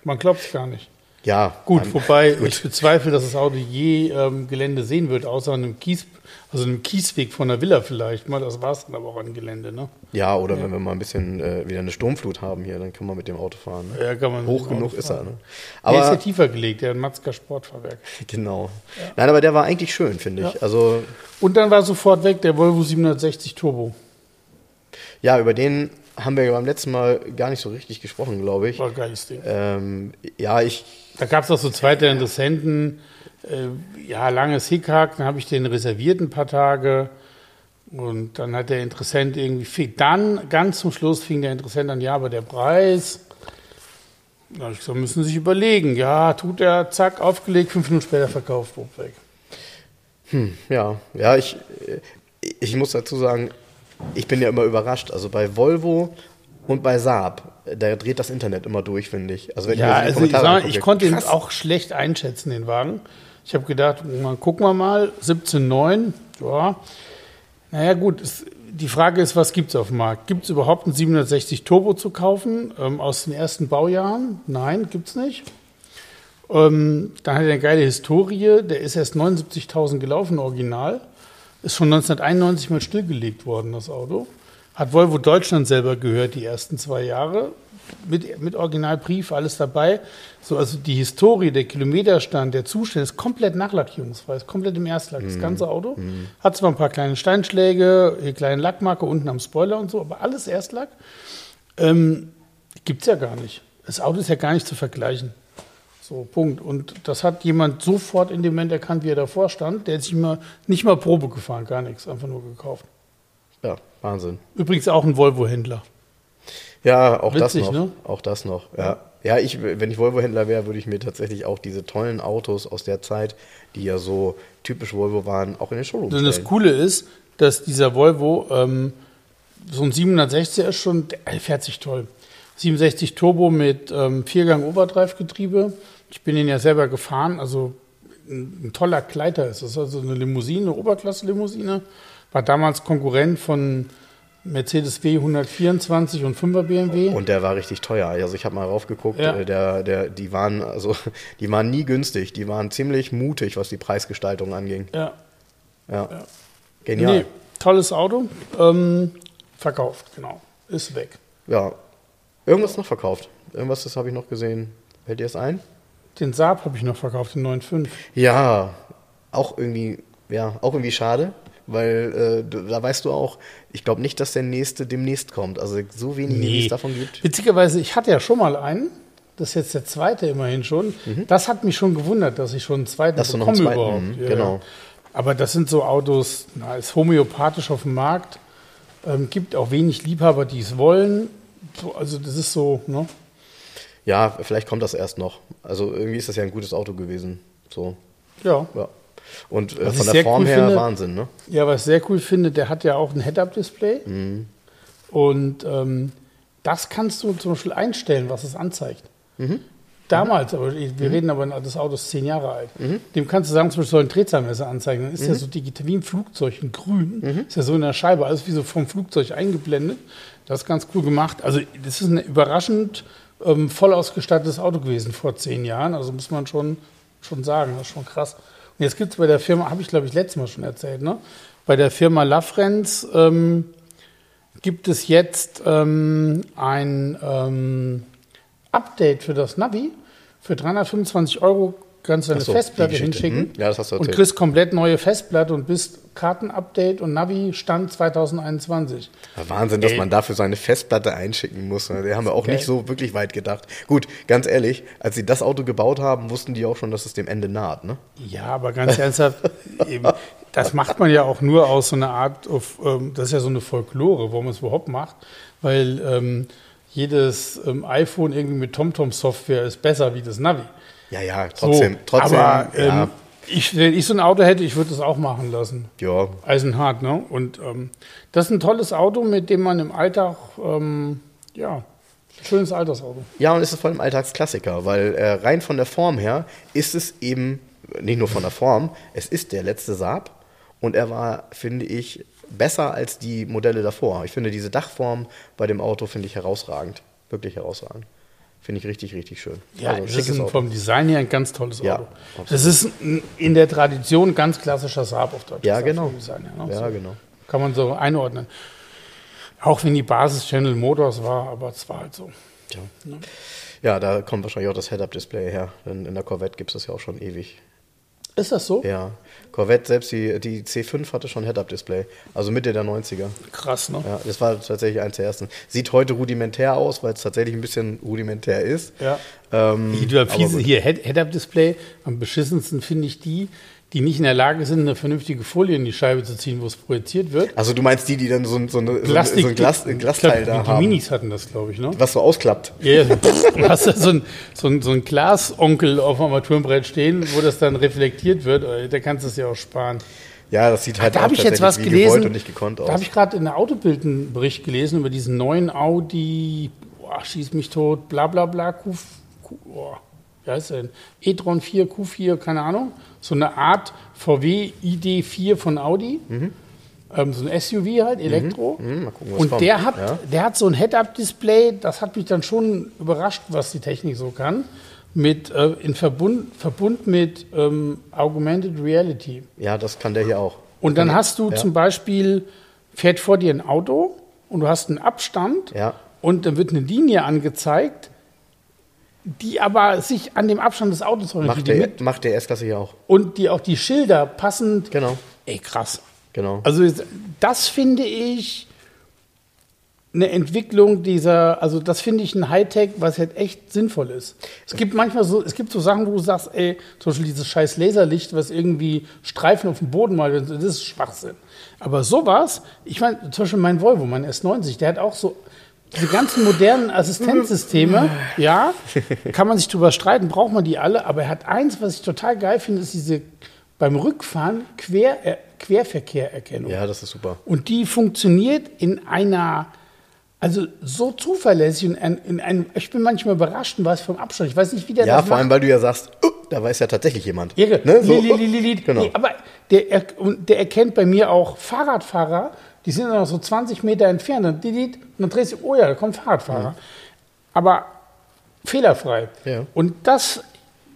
Man glaubt es gar nicht. Ja, Gut, ähm, wobei ich bezweifle, dass das Auto je ähm, Gelände sehen wird, außer einem Kies, also einem Kiesweg von der Villa vielleicht mal. Das war es dann aber auch an Gelände, ne? Ja, oder wenn wir mal ein bisschen äh, wieder eine Sturmflut haben hier, dann kann man mit dem Auto fahren. Ne? Ja, kann man Hoch mit dem genug ist er. Ne? Aber der ist ja tiefer gelegt, der Matzker Sportfahrwerk. genau. Nein, aber der war eigentlich schön, finde ich. Ja. Also Und dann war sofort weg der Volvo 760 Turbo. ja, über den haben wir ja beim letzten Mal gar nicht so richtig gesprochen, glaube ich. War ein geiles Ding. Ähm, ja, ich Da gab es auch so zweite Interessenten. Äh, ja, langes Hickhack, dann habe ich den reserviert ein paar Tage. Und dann hat der Interessent irgendwie, fing- dann ganz zum Schluss fing der Interessent an, ja, aber der Preis. Da habe ich gesagt, müssen Sie sich überlegen. Ja, tut er, zack, aufgelegt, fünf Minuten später verkauft, wupp, weg. Ja, ja, ich, äh, ich muss dazu sagen, ich bin ja immer überrascht. Also bei Volvo und bei Saab, da dreht das Internet immer durch, finde ich. Also wenn Ja, die also ich, sag ich konnte ihn auch schlecht einschätzen, den Wagen. Ich habe gedacht, mal gucken wir mal, 17,9, ja. Naja gut, es, die Frage ist, was gibt es auf dem Markt? Gibt es überhaupt einen 760 Turbo zu kaufen ähm, aus den ersten Baujahren? Nein, gibt es nicht. Ähm, dann hat er eine geile Historie, der ist erst 79.000 gelaufen, original. Ist schon 1991 mal stillgelegt worden, das Auto. Hat Volvo Deutschland selber gehört, die ersten zwei Jahre. Mit, mit Originalbrief, alles dabei. So, also die Historie, der Kilometerstand, der Zustand ist komplett nachlackierungsfrei, ist komplett im Erstlack, das ganze Auto. Hat zwar ein paar kleine Steinschläge, eine kleine Lackmarke unten am Spoiler und so, aber alles Erstlack. Ähm, Gibt es ja gar nicht. Das Auto ist ja gar nicht zu vergleichen. So, Punkt. Und das hat jemand sofort in dem Moment erkannt, wie er davor stand. Der hat sich mal, nicht mal Probe gefahren, gar nichts, einfach nur gekauft. Ja, Wahnsinn. Übrigens auch ein Volvo-Händler. Ja, auch Witzig, das noch. ne? Auch das noch. Ja, ja ich, wenn ich Volvo-Händler wäre, würde ich mir tatsächlich auch diese tollen Autos aus der Zeit, die ja so typisch Volvo waren, auch in den Showroom Und das stellen. Coole ist, dass dieser Volvo, ähm, so ein 760er ist schon, der fährt sich toll. 67 Turbo mit ähm, Viergang-Overdrive-Getriebe. Ich bin ihn ja selber gefahren, also ein, ein toller Kleider ist das. Also eine Limousine, eine Oberklasse-Limousine. War damals Konkurrent von Mercedes W124 und 5er BMW. Und der war richtig teuer. Also ich habe mal raufgeguckt, Ja. äh, der, der, die waren also die waren nie günstig, die waren ziemlich mutig, was die Preisgestaltung anging. ja. Ja. Genial. Nee, tolles Auto. Ähm, verkauft, genau. Ist weg. Ja. Irgendwas noch verkauft. Irgendwas, das habe ich noch gesehen. Fällt dir das ein? Den Saab habe ich noch verkauft, den 9.5. Ja, auch irgendwie, ja, auch irgendwie schade, weil äh, da weißt du auch, ich glaube nicht, dass der nächste demnächst kommt. Also so wenig, wie es davon gibt. Witzigerweise, ich hatte ja schon mal einen. Das ist jetzt der zweite immerhin schon. Das hat mich schon gewundert, dass ich schon einen zweiten Mhm. Dass du noch bekomme einen zweiten, mhm, genau. Aber das sind so Autos, na, ist homöopathisch auf dem Markt. Ähm, gibt auch wenig Liebhaber, die es wollen. So, also das ist so, ne? Ja, vielleicht kommt das erst noch. Also irgendwie ist das ja ein gutes Auto gewesen. So, Ja. ja. Und äh, von der Form cool her finde- Wahnsinn, ne? Ja, was ich sehr cool finde, der hat ja auch ein Head-Up-Display. Mhm. Und ähm, das kannst du zum Beispiel einstellen, was es anzeigt. Mhm. Damals, aber wir reden aber, das Auto ist zehn Jahre alt. Dem kannst du sagen, zum Beispiel soll ein Drehzahlmesser anzeigen. Dann ist Mhm. ja so digital wie ein Flugzeug, in grün. Ist ja so in der Scheibe, alles wie so vom Flugzeug eingeblendet. Das ist ganz cool gemacht. Also, das ist ein überraschend ähm, voll ausgestattetes Auto gewesen vor zehn Jahren. Also, muss man schon, schon sagen, das ist schon krass. Jetzt gibt es bei der Firma, habe ich glaube ich letztes Mal schon erzählt, ne? bei der Firma Lafrenz ähm, gibt es jetzt ähm, ein ähm, Update für das Navi. Für 325 Euro kannst du eine so, Festplatte hinschicken. Hm, ja, das hast du Und kriegst komplett neue Festplatte und bist Kartenupdate und Navi Stand 2021. Ja, Wahnsinn, dass Ey. man dafür seine Festplatte einschicken muss. ne? Die haben wir auch geil. nicht so wirklich weit gedacht. Gut, ganz ehrlich, als sie das Auto gebaut haben, wussten die auch schon, dass es dem Ende naht. Ne? Ja, aber ganz ernsthaft, eben, das macht man ja auch nur aus so einer Art, auf, ähm, das ist ja so eine Folklore, warum man es überhaupt macht, weil ähm, jedes ähm, iPhone irgendwie mit TomTom-Software ist besser wie das Navi. Ja, ja, trotzdem. so, trotzdem aber ähm, ja, ich, wenn ich so ein Auto hätte, ich würde das auch machen lassen. ja, Eisenhart, ne? Und ähm, das ist ein tolles Auto, mit dem man im Alltag, ähm, ja, schönes Altersauto. Ja, und es ist vor allem Alltagsklassiker, weil äh, rein von der Form her ist es eben, nicht nur von der Form, es ist der letzte Saab und er war, finde ich, besser als die Modelle davor. Ich finde diese Dachform bei dem Auto finde ich herausragend, wirklich herausragend. Finde ich richtig, richtig schön. Ja, also, das ist ein, vom Design her ein ganz tolles Ja, Auto. absolut. das ist ein, in der Tradition ein ganz klassischer Saab auf Deutsch. Ja, genau. Design her, ne? Ja, so genau. Kann man so einordnen. Auch wenn die Basis General Motors war, aber es war halt so. Tja. Ja, da kommt wahrscheinlich auch das Head-Up-Display her, denn in der Corvette gibt es das ja auch schon ewig. Ist das so? Ja, Corvette, selbst die, die C5 hatte schon Head-Up-Display, also Mitte der 90er. Krass, ne? Ja, das war tatsächlich eins der ersten. Sieht heute rudimentär aus, weil es tatsächlich ein bisschen rudimentär ist. Ja. Ähm, Die, du aber fiese, gut. hier, Head- Head-Up-Display, am beschissensten finde ich die, die nicht in der Lage sind, eine vernünftige Folie in die Scheibe zu ziehen, wo es projiziert wird. Also du meinst die, die dann so, ein- so, eine, Plastik, so ein, Glas, ein Glasteil glaub, da die, haben, Die Minis hatten das, glaube ich, ne? was so ausklappt. Ja, ja, du hast da so ein, so ein, so ein Glasonkel auf dem Armaturenbrett stehen, wo das dann reflektiert wird. Äh, Da kannst du es ja auch sparen. Ja, das sieht halt Da auch ich jetzt was gelesen. und nicht gekonnt Da aus. habe ich gerade in der Autobild einen Bericht gelesen über diesen neuen Audi, boah, schieß mich tot, bla bla bla, Q, Q boah, wie heißt der denn? e-tron 4, Q4, keine Ahnung. So eine Art VW ID4 von Audi. Ähm, so ein SUV halt, Elektro. Mhm, mal gucken, was Und kommt. der hat, Ja. der hat so ein Head-Up-Display, das hat mich dann schon überrascht, was die Technik so kann. Mit, äh, in Verbund, Verbund mit ähm, Augmented Reality. Ja, das kann der hier auch. Und dann hast du Ja. zum Beispiel, fährt vor dir ein Auto und du hast einen Abstand Ja. und dann wird eine Linie angezeigt, die aber sich an dem Abstand des Autos Macht orientiert. die der, mit- macht der S-Klasse hier auch. Und die auch die Schilder passend. Genau, Ey, krass. genau. Also das finde ich eine Entwicklung dieser, also das finde ich ein Hightech, was halt echt sinnvoll ist. Es gibt manchmal so, es gibt so Sachen, wo du sagst, ey, zum Beispiel dieses scheiß Laserlicht, was irgendwie Streifen auf dem Boden malt, das ist Schwachsinn. Aber sowas, ich meine, zum Beispiel mein Volvo, mein S90, der hat auch so diese ganzen modernen Assistenzsysteme, ja, kann man sich drüber streiten, braucht man die alle, aber er hat eins, was ich total geil finde, ist diese beim Rückfahren Quer, äh, Querverkehrerkennung. Ja, das ist super. Und die funktioniert in einer, also so zuverlässig und in, in einem, ich bin manchmal überrascht, was vom Abstand. Ich weiß nicht, wie der Ja, das vor allem, weil du ja sagst, oh, da weiß ja tatsächlich jemand. Irre. Ne? So, Li- li- li- li- genau. Nee, aber der, er- und der erkennt bei mir auch Fahrradfahrer, die sind dann noch so 20 Meter entfernt. Und, die, die, und dann drehst du, oh ja, da kommt ein Fahrradfahrer. Aber fehlerfrei. Ja. Und das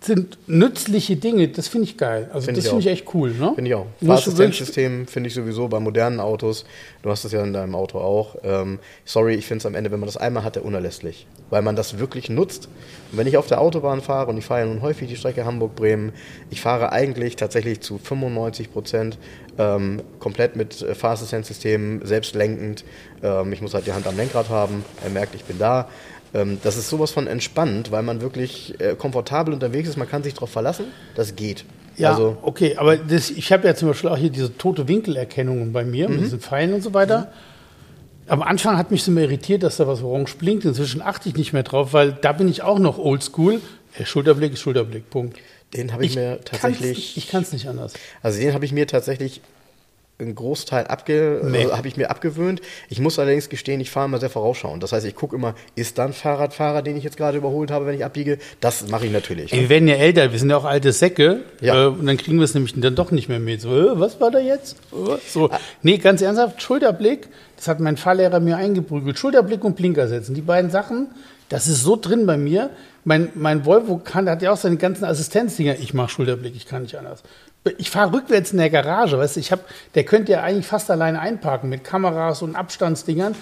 sind nützliche Dinge, das finde ich geil. Also Find das finde ich echt cool. Ne? Finde ich auch. Fahrassistenzsystem finde ich sowieso bei modernen Autos. Du hast es ja in deinem Auto auch. Ähm, sorry, ich finde es am Ende, wenn man das einmal hat, unerlässlich. Weil man das wirklich nutzt. Und wenn ich auf der Autobahn fahre, und ich fahre ja nun häufig die Strecke Hamburg-Bremen, ich fahre eigentlich tatsächlich zu 95 Prozent ähm, komplett mit äh, Fahrassistenzsystemen, selbstlenkend. Ähm, ich muss halt die Hand am Lenkrad haben. Er merkt, ich bin da. Ähm, das ist sowas von entspannend, weil man wirklich äh, komfortabel unterwegs ist. Man kann sich darauf verlassen. Das geht. Ja, Also, okay, aber das, ich habe ja zum Beispiel auch hier diese tote Winkelerkennung bei mir Mhm. mit diesen Pfeilen und so weiter. Am Anfang hat mich so irritiert, dass da was orange blinkt. Inzwischen achte ich nicht mehr drauf, weil da bin ich auch noch oldschool. Der Schulterblick ist Schulterblick, Punkt. Den habe ich, mir tatsächlich. Ich kann es nicht anders. Also den habe ich mir tatsächlich einen Großteil abge Nee. also habe ich mir abgewöhnt. Ich muss allerdings gestehen, ich fahre immer sehr vorausschauend. Das heißt, ich gucke immer, ist dann Fahrradfahrer, den ich jetzt gerade überholt habe, wenn ich abbiege? Das mache ich natürlich. Ey, wir werden ja älter, wir sind ja auch alte Säcke. Ja. Äh, und dann kriegen wir es nämlich dann doch nicht mehr mit. So, äh, was war da jetzt? Äh, So. Nee, ganz ernsthaft, Schulterblick, das hat mein Fahrlehrer mir eingeprügelt. Schulterblick und Blinker setzen. Die beiden Sachen, das ist so drin bei mir. Mein, mein Volvo kann, hat ja auch seine ganzen Assistenzdinger. Ich mache Schulterblick, ich kann nicht anders. Ich fahre rückwärts in der Garage, weißt du, ich hab, der könnte ja eigentlich fast alleine einparken mit Kameras und Abstandsdingern.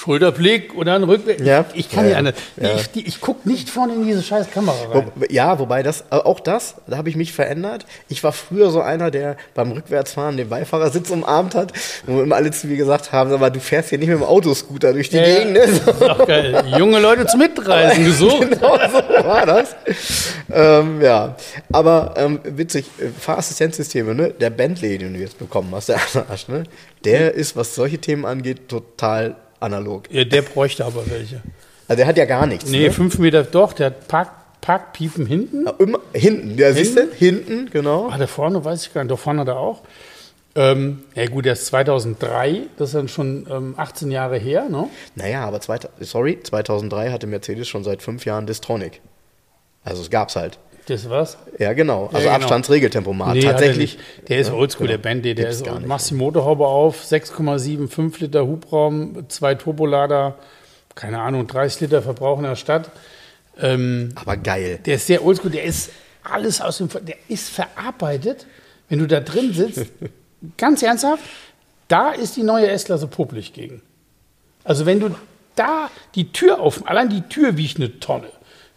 Schulterblick und dann rückwärts. Ja. Ich, kann Ja, nicht ja. Ich, die, ich gucke nicht vorne in diese scheiß Kamera rein. Wo, ja, wobei das, äh, auch das, da habe ich mich verändert. Ich war früher so einer, der beim Rückwärtsfahren den Beifahrersitz umarmt hat, wo immer alle zu mir gesagt haben, aber du fährst hier nicht mit dem Autoscooter durch die Ja. Gegend. Ne? So. Ist doch geil. Junge Leute zum Mitreisen gesucht. genau so war das. ähm, ja, aber ähm, witzig, äh, Fahrassistenzsysteme, ne? Der Bentley, den du jetzt bekommen hast, der Arsch, ne? Der ist, was solche Themen angeht, total analog. Ja, der bräuchte aber welche. Also der hat ja gar nichts. Nee, ne? fünf Meter doch, der hat Park, Parkpiepen hinten. Ja, Immer, hinten, ja, siehst du? Hinten, genau. Ah, der vorne weiß ich gar nicht, doch vorne da auch. Ähm, ja gut, der ist 2003, das ist dann schon ähm, 18 Jahre her, ne? Naja, aber zweit, sorry, 2003 hatte Mercedes schon seit fünf Jahren Distronic. Also es gab's halt. Das war's? Ja, genau. Also genau. Abstandsregeltempomat. Nee, Tatsächlich. nicht. Der ist Ja, oldschool, genau. der Bentley. Der Gibt's ist, gar nicht. machst die Motorhaube auf, 6,75 Liter Hubraum, zwei Turbolader, keine Ahnung, 30 Liter Verbrauch in der Stadt. Ähm, Aber geil. Der ist sehr oldschool, der ist alles aus dem, der ist verarbeitet. Wenn du da drin sitzt, ganz ernsthaft, da ist die neue S-Klasse puppelig gegen. Also wenn du da die Tür auf, allein die Tür wiegt eine Tonne.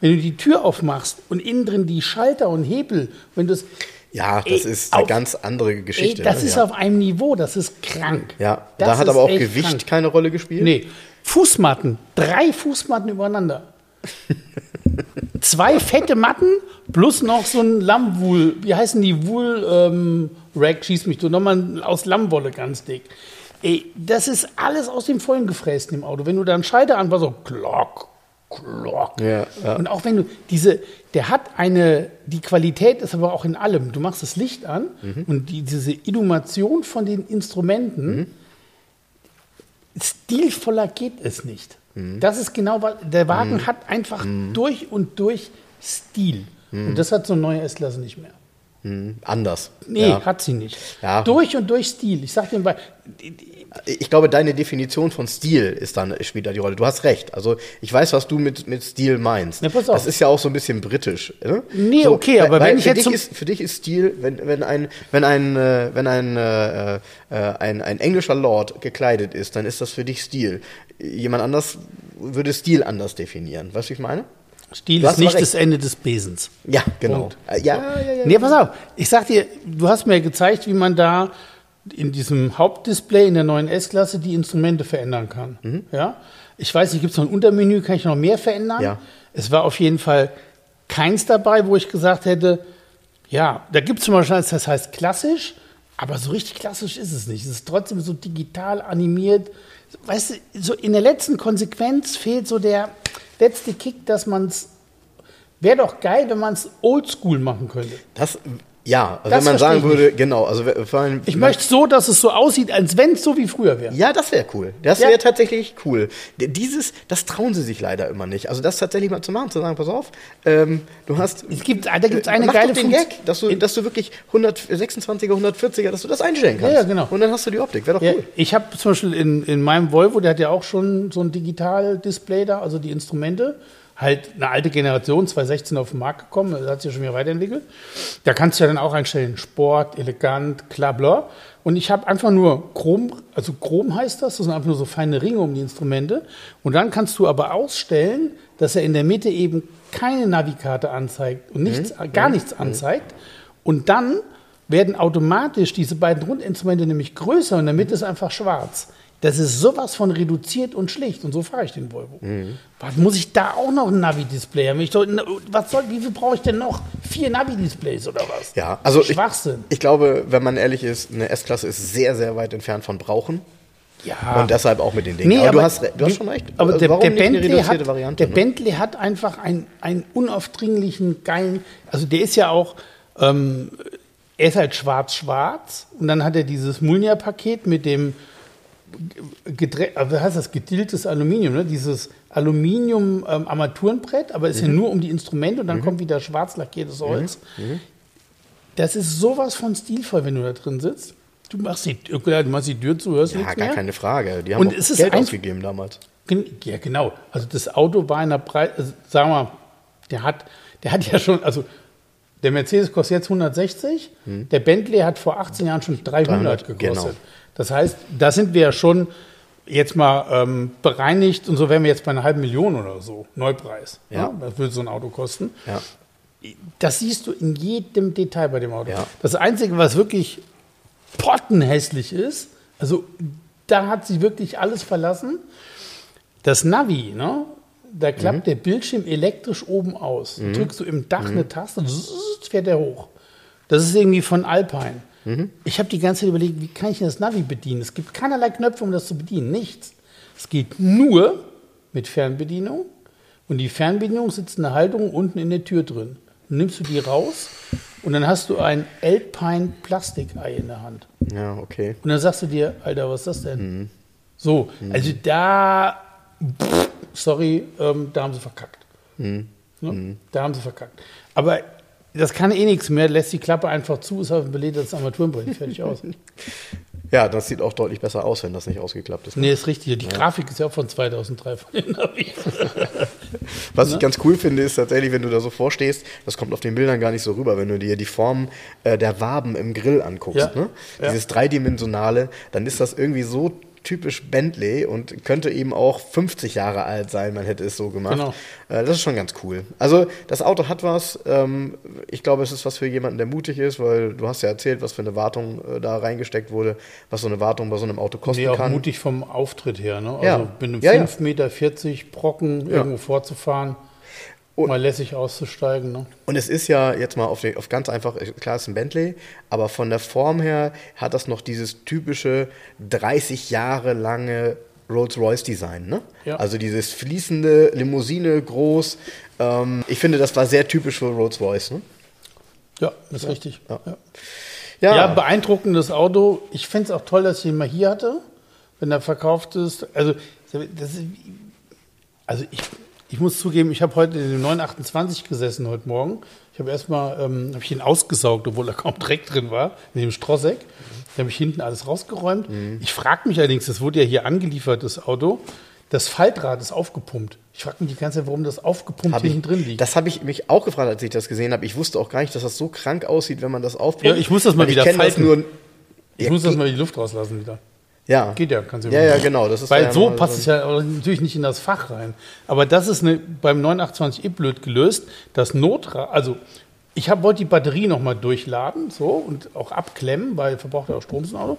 Wenn du die Tür aufmachst und innen drin die Schalter und Hebel, wenn du es, Ja, das Ey, ist eine auf- ganz andere Geschichte. ey, das ne? ist ja. auf einem Niveau, das ist krank. Ja, das da hat aber auch Gewicht krank. keine Rolle gespielt. Nee, Fußmatten, drei Fußmatten übereinander. Zwei fette Matten plus noch so ein Lammwool, wie heißen die Wool ähm, Rack, schieß mich du, nochmal aus Lammwolle ganz dick. Ey, das ist alles aus dem Vollen gefräst im Auto. Wenn du da einen Schalter an, war so klock, klock. Ja, ja. Und auch wenn du diese, der hat eine, die Qualität ist aber auch in allem. Du machst das Licht an Mhm. und die, diese Illumation von den Instrumenten, Mhm. stilvoller geht es nicht. Mhm. Das ist genau, was der Wagen hat einfach durch und durch Stil. Mhm. Und das hat so eine neue S-Klasse nicht mehr. Hm, anders. Nee, ja. hat sie nicht. Ja. Durch und durch Stil. Ich sag dir mal, Ich glaube, deine Definition von Stil ist dann, spielt da die Rolle. Du hast recht. Also ich weiß, was du mit, mit Stil meinst. Na, pass auf. Das ist ja auch so ein bisschen britisch. Ne? Nee, okay, aber wenn ich für jetzt dich ist, für dich ist Stil, wenn, wenn ein wenn ein äh, wenn ein, äh, äh, ein ein englischer Lord gekleidet ist, dann ist das für dich Stil. Jemand anders würde Stil anders definieren. Weißt du, wie ich meine? Stil ist nicht das Ende des Besens. Ja, genau. Äh, Ja, ja, ja. Nee, pass auf. Ich sag dir, du hast mir gezeigt, wie man da in diesem Hauptdisplay in der neuen S-Klasse die Instrumente verändern kann. Mhm. Ja? Ich weiß nicht, gibt es noch ein Untermenü, kann ich noch mehr verändern? Ja. Es war auf jeden Fall keins dabei, wo ich gesagt hätte, ja, da gibt es zum Beispiel, das heißt klassisch, aber so richtig klassisch ist es nicht. Es ist trotzdem so digital animiert. Weißt du, so in der letzten Konsequenz fehlt so der letzte Kick, dass man es. Wäre doch geil, wenn man es oldschool machen könnte. Das, ja, Das wenn man sagen würde, genau, also vor allem, Ich möchte so, dass es so aussieht, als wenn es so wie früher wäre. Ja, das wäre cool. Das Ja. wäre tatsächlich cool. Dieses, das trauen sie sich leider immer nicht. Also das tatsächlich mal zu machen, zu sagen, pass auf, ähm, du hast. Es gibt, da gibt es eine mach geile doch den. Gag, dass du, dass du wirklich 126er, 140er, dass du das einstellen kannst. Ja, ja, genau. Und dann hast du die Optik. Wäre doch Ja, cool. ich habe zum Beispiel in, in meinem Volvo, der hat ja auch schon so ein Digital-Display da, also die Instrumente. Halt eine alte Generation, 2016 auf den Markt gekommen, das hat sich ja schon wieder weiterentwickelt. Da kannst du ja dann auch einstellen, Sport, elegant, klar, bla. Und ich habe einfach nur Chrom, also Chrom heißt das, das sind einfach nur so feine Ringe um die Instrumente. Und dann kannst du aber ausstellen, dass er in der Mitte eben keine Navikarte anzeigt und nichts, gar nichts anzeigt. Und dann werden automatisch diese beiden Rundinstrumente nämlich größer und in der Mitte ist einfach schwarz. Das ist sowas von reduziert und schlicht und so fahre ich den Volvo. Was muss ich da auch noch ein Navi-Display haben? Ich soll, was soll, wie viel brauche ich denn noch? Vier Navi-Displays oder was? Ja, also ich, Schwachsinn. ich glaube, wenn man ehrlich ist, eine S-Klasse ist sehr, sehr weit entfernt von brauchen. ja. Und deshalb auch mit den Dingen. Nee, aber, du, aber- hast, re- du hast schon recht. Aber Also der, der, Bentley reduzierte hat, Variante? der ne? Bentley hat einfach einen, einen unaufdringlichen, geilen, also der ist ja auch Ähm, er ist halt schwarz-schwarz und dann hat er dieses Mulnia-Paket mit dem wie heißt das, gedilltes Aluminium, ne? dieses Aluminium-Armaturenbrett, aber es ist ja nur um die Instrumente und dann kommt wieder schwarz lackiertes Holz. Das ist sowas von stilvoll, wenn du da drin sitzt. Du machst die, du machst die Tür zu, hörst Ja, nichts gar mehr. keine Frage. Die haben Und auch es ist Geld ausgegeben damals. Ja, genau. Also das Auto war in der Preis, also sagen wir, der hat, der hat ja schon, also der Mercedes kostet jetzt 160, der Bentley hat vor 18 Jahren schon 300, 300, gekostet. genau. Das heißt, da sind wir ja schon jetzt mal ähm, bereinigt und so wären wir jetzt bei einer halben Million oder so, Neupreis. Ja. Das würde so ein Auto kosten. Ja. Das siehst du in jedem Detail bei dem Auto. Ja. Das Einzige, was wirklich pottenhässlich ist, also da hat sie wirklich alles verlassen. Das Navi, ne? Da klappt Mhm. der Bildschirm elektrisch oben aus. Drückst du im Dach eine Taste, fährt er hoch. Das ist irgendwie von Alpine. Mhm. Ich habe die ganze Zeit überlegt, wie kann ich das Navi bedienen? Es gibt keinerlei Knöpfe, um das zu bedienen. Nichts. Es geht nur mit Fernbedienung. Und die Fernbedienung sitzt in der Halterung unten in der Tür drin. Dann nimmst du die raus und dann hast du ein Alpine Plastikei in der Hand. Ja, okay. Und dann sagst du dir, Alter, was ist das denn? Mhm. So, also da, pff, sorry, ähm, da haben sie verkackt. Mhm. Ne? Da haben sie verkackt. Aber das kann eh nichts mehr, lässt die Klappe einfach zu, ist auf ein belädertes Armaturenbrett, fertig aus. Ja, das sieht auch deutlich besser aus, wenn das nicht ausgeklappt ist. nee, ist richtig. Die Grafik ist ja auch von 2003 von den. Was Ne? ich ganz cool finde, ist tatsächlich, wenn du da so vorstehst, das kommt auf den Bildern gar nicht so rüber, wenn du dir die Form äh, der Waben im Grill anguckst, Ja. ne? Ja. dieses dreidimensionale, dann ist das irgendwie so typisch Bentley und könnte eben auch 50 Jahre alt sein, man hätte es so gemacht. Genau. Äh, das ist schon ganz cool. Also das Auto hat was. Ähm, ich glaube, es ist was für jemanden, der mutig ist, weil du hast ja erzählt, was für eine Wartung äh, da reingesteckt wurde, was so eine Wartung bei so einem Auto kosten Nee, auch kann. mutig vom Auftritt her. Ne? Also Ja. mit einem Ja, ja. 5,40 Meter Brocken Ja. irgendwo vorzufahren, Und- mal lässig auszusteigen. Ne? Und es ist ja jetzt mal auf, den, auf ganz einfach, klar, es ist ein Bentley, aber von der Form her hat das noch dieses typische 30 Jahre lange Rolls-Royce-Design. Ne? Ja. Also dieses fließende Limousine groß. Ähm, ich finde, das war sehr typisch für Rolls-Royce. Ne? Ja, das ist richtig. Ja. Ja. Ja, Ja, beeindruckendes Auto. Ich finde es auch toll, dass ich ihn mal hier hatte, wenn er verkauft ist. Also, das ist, also ich, ich muss zugeben, ich habe heute in dem 928 gesessen heute Morgen. Ich habe erstmal, ähm, habe ich ihn ausgesaugt, obwohl da kaum Dreck drin war, in dem Strossek. Da habe ich hinten alles rausgeräumt. Ich frage mich allerdings, das wurde ja hier angeliefert, das Auto. Das Faltrad ist aufgepumpt. Ich frage mich die ganze Zeit, warum das aufgepumpt hab hinten ich, drin liegt. das habe ich mich auch gefragt, als ich das gesehen habe. Ich wusste auch gar nicht, dass das so krank aussieht, wenn man das aufpumpt. Ja, ich muss das mal Weil wieder falten. nur. ich Ja, muss das mal die Luft rauslassen wieder. Ja, Geht ja, kannst du Ja, ja, genau. Das ist Weil ja so passt so es ja natürlich nicht in das Fach rein. Aber das ist eine, beim 928i blöd gelöst. Das Notrad, also ich hab, wollte die Batterie nochmal durchladen so und auch abklemmen, weil verbraucht ja auch Strom so ein Auto.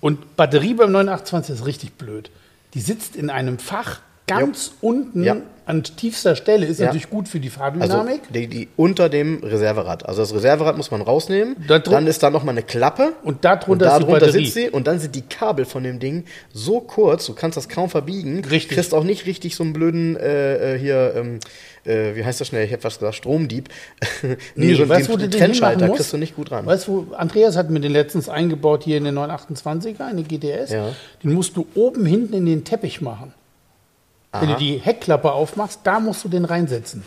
Und Batterie beim 928 ist richtig blöd. Die sitzt in einem Fach ganz unten Ja. an tiefster Stelle. Ist Ja. natürlich gut für die Also Fahrdynamik. die, die unter dem Reserverad. Also das Reserverad muss man rausnehmen. Da drin- dann ist da nochmal eine Klappe. Und darunter und ist die darunter sitzt sie und dann sind die Kabel von dem Ding so kurz, du kannst das kaum verbiegen. Richtig. Kriegst auch nicht richtig so einen blöden äh, äh, hier, ähm, äh, wie heißt das schnell? Ich hätte fast gesagt Stromdieb. Nee, so weißt den, du den Trennschalter kriegst du nicht gut ran. Weißt du, Andreas hat mir den letztens eingebaut hier in den 928er, in den GTS. Ja. Den musst du oben hinten in den Teppich machen. Wenn du Aha. die Heckklappe aufmachst, da musst du den reinsetzen.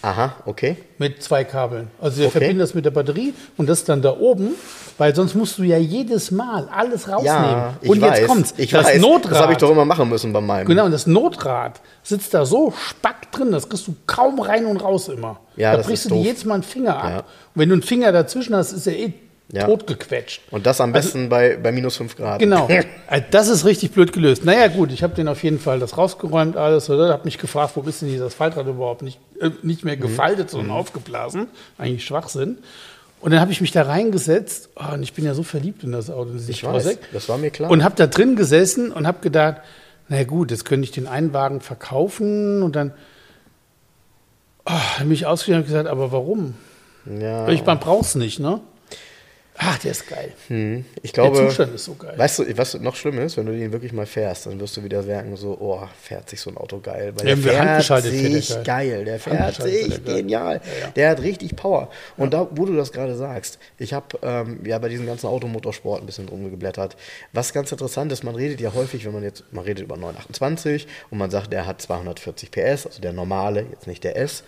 Aha, okay. Mit zwei Kabeln. Also wir Okay. verbinden das mit der Batterie und das dann da oben, weil sonst musst du ja jedes Mal alles rausnehmen. Ja, ich und weiß. jetzt kommt's. Ich das weiß. Notrad. Das habe ich doch immer machen müssen bei meinem. Genau, und das Notrad sitzt da so spack drin, das kriegst du kaum rein und raus immer. Ja, da das brichst ist du dir jedes Mal einen Finger ab. Ja. Und wenn du einen Finger dazwischen hast, ist er eh Ja. totgequetscht. Und das am besten bei, bei minus 5 Grad. Genau. Also Das ist richtig blöd gelöst. Naja, gut, ich habe den auf jeden Fall das rausgeräumt, alles, oder? Habe mich gefragt, wo ist denn dieses Faltrad überhaupt nicht, äh, nicht Mhm. mehr gefaltet, sondern aufgeblasen. Eigentlich Schwachsinn. Und dann habe ich mich da reingesetzt oh, und ich bin ja so verliebt in das Auto. dieses Ich weiß, Strosek. das war mir klar. Und habe da drin gesessen und habe gedacht, na gut, jetzt könnte ich den einen Wagen verkaufen und dann oh, habe mich ausgeschrieben und gesagt, aber warum? ja. Ich, man braucht es nicht, ne? Ach, der ist geil. Hm, ich glaube, der Zustand ist so geil. Weißt du, was noch schlimm ist, wenn du den wirklich mal fährst, dann wirst du wieder merken, so, oh, fährt sich so ein Auto geil. Weil Ja, der fährt fährt der sich geil. geil. Der fährt sich genial. Ja, ja. Der hat richtig Power. Und da, wo du das gerade sagst, ich habe ähm, ja bei diesem ganzen Automotorsport ein bisschen rumgeblättert. Was ganz interessant ist, man redet ja häufig, wenn man jetzt, man redet über 928 und man sagt, der hat 240 PS, also der normale, jetzt nicht der S.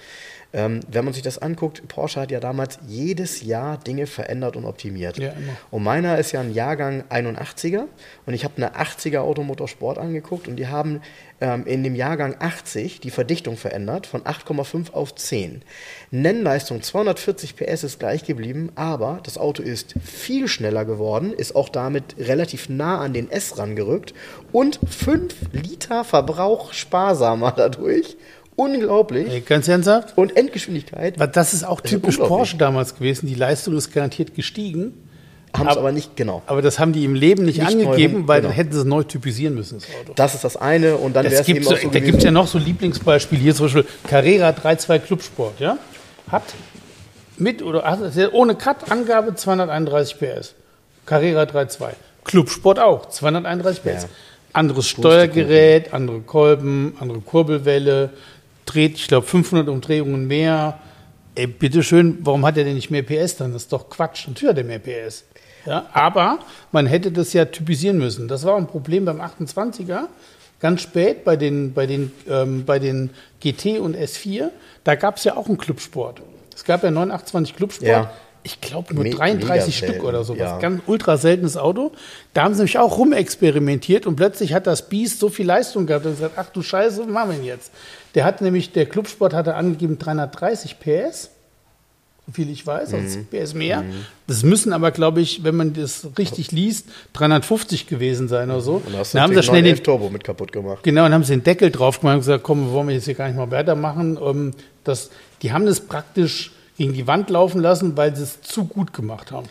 Ähm, wenn man sich das anguckt, Porsche hat ja damals jedes Jahr Dinge verändert und optimiert. Ja, immer. Und meiner ist ja ein Jahrgang 81er und ich habe eine 80er Automotorsport angeguckt und die haben ähm, in dem Jahrgang 80 die Verdichtung verändert von 8,5 auf 10. Nennleistung 240 PS ist gleich geblieben, aber das Auto ist viel schneller geworden, ist auch damit relativ nah an den S rangerückt und 5 Liter Verbrauch sparsamer dadurch. Unglaublich. Ey, ganz ernsthaft? Und Endgeschwindigkeit Weil Das ist auch ist typisch unglaublich. Porsche damals gewesen. Die Leistung ist garantiert gestiegen. haben es aber- aber nicht, genau. Aber das haben die im Leben nicht, Nicht neu angegeben, rum- weil genau. dann hätten sie es neu typisieren müssen, das Auto. Das ist das eine und dann wäre es eben gibt auch so, so da gibt es ja noch so Lieblingsbeispiele. Hier zum Beispiel Carrera 3.2 Clubsport. Ja? Hat mit oder ohne Cut-Angabe 231 PS. Carrera 3.2. Clubsport auch, 231 PS. Ja. Anderes Steuergerät, andere Kolben, andere Kurbelwelle, dreht, ich glaube, 500 Umdrehungen mehr. Ey, bitteschön, warum hat er denn nicht mehr PS dann? Das ist doch Quatsch. Natürlich hat er mehr PS. Ja, aber man hätte das ja typisieren müssen. Das war ein Problem beim 28er. Ganz spät bei den, bei den, ähm, bei den GT und S4, da gab es ja auch einen Clubsport. Es gab ja 928 Clubsport. Ja. Ich glaube nur Me- 33 mega Stück oder sowas. ja. Ganz ultra seltenes Auto. Da haben sie nämlich auch rumexperimentiert und plötzlich hat das Biest so viel Leistung gehabt und gesagt, ach du Scheiße, was machen wir denn jetzt? Der hat nämlich, der Clubsport hatte angegeben 330 PS. So viel ich weiß, Mhm. PS mehr. Das müssen aber, glaube ich, wenn man das richtig liest, 350 gewesen sein oder so. Und hast du Dann haben sie schnell den, 911 Turbo mit kaputt gemacht. Genau, dann haben sie den Deckel drauf gemacht und gesagt, komm, wir wollen wir jetzt hier gar nicht mal weitermachen. Ähm, das, die haben das praktisch gegen die Wand laufen lassen, weil sie es zu gut gemacht haben.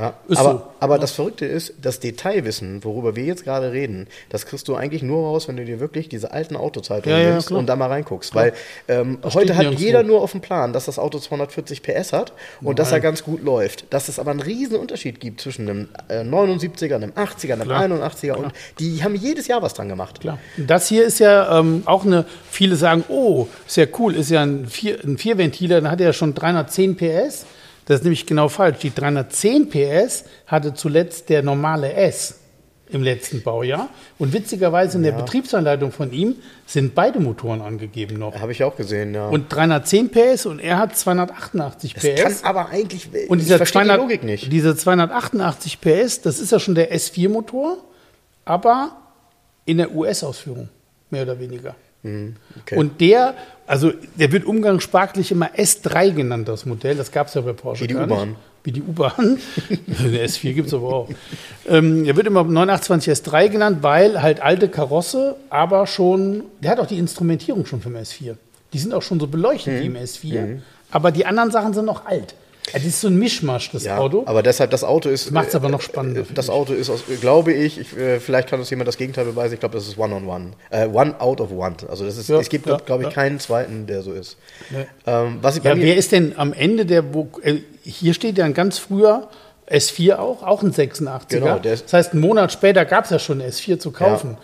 Ja, aber, so. aber das Verrückte ist, das Detailwissen, worüber wir jetzt gerade reden, das kriegst du eigentlich nur raus, wenn du dir wirklich diese alten Autozeitungen Ja, ja, nimmst und da mal reinguckst. Weil ähm, heute hat jeder nur auf dem Plan, dass das Auto 240 PS hat und dass er ganz gut läuft. Dass es aber einen riesen Unterschied gibt zwischen einem äh, 79er, einem 80er, einem Klar. 81er und die haben jedes Jahr was dran gemacht. Klar. Und Das hier ist ja ähm, auch eine, viele sagen, oh, ist ja cool, ist ja ein, Vier, ein Vierventiler, dann hat er ja schon 310 PS. Das ist nämlich genau falsch. Die 310 PS hatte zuletzt der normale S im letzten Baujahr. Und witzigerweise in der Betriebsanleitung von ihm sind beide Motoren angegeben noch. Habe ich auch gesehen, ja. Und 310 PS und er hat 288 das kann PS. aber eigentlich, Und ich dieser die 200, Logik nicht. Diese 288 PS, das ist ja schon der S4-Motor, aber in der US-Ausführung, mehr oder weniger. Mhm, okay. Und der, also der wird umgangssprachlich immer S3 genannt, das Modell. Das gab es ja bei Porsche Wie die. U-Bahn. Wie die U-Bahn. der S4 gibt es aber auch. Ähm, der wird immer 928 S3 genannt, weil halt alte Karosse, aber schon, der hat auch die Instrumentierung schon vom S4. Die sind auch schon so beleuchtet Mhm. wie im S4. Aber die anderen Sachen sind noch alt. Das ist so ein Mischmasch, das Ja, Auto. aber deshalb, das Auto ist. Macht's aber noch äh, spannender, äh, Das. Auto ist, aus, glaube ich, ich äh, vielleicht kann uns jemand das Gegenteil beweisen, ich glaube, das ist One on One. Äh, one out of one. Also das ist, Ja, es gibt, ja, glaube ich, ja. keinen zweiten, der so ist. Nee. Ähm, was ich Ja, wer ist denn am Ende der, äh, hier steht ja ein ganz früher S4 auch, auch ein 86er. Genau, das heißt, einen Monat später gab es ja schon einen S4 zu kaufen.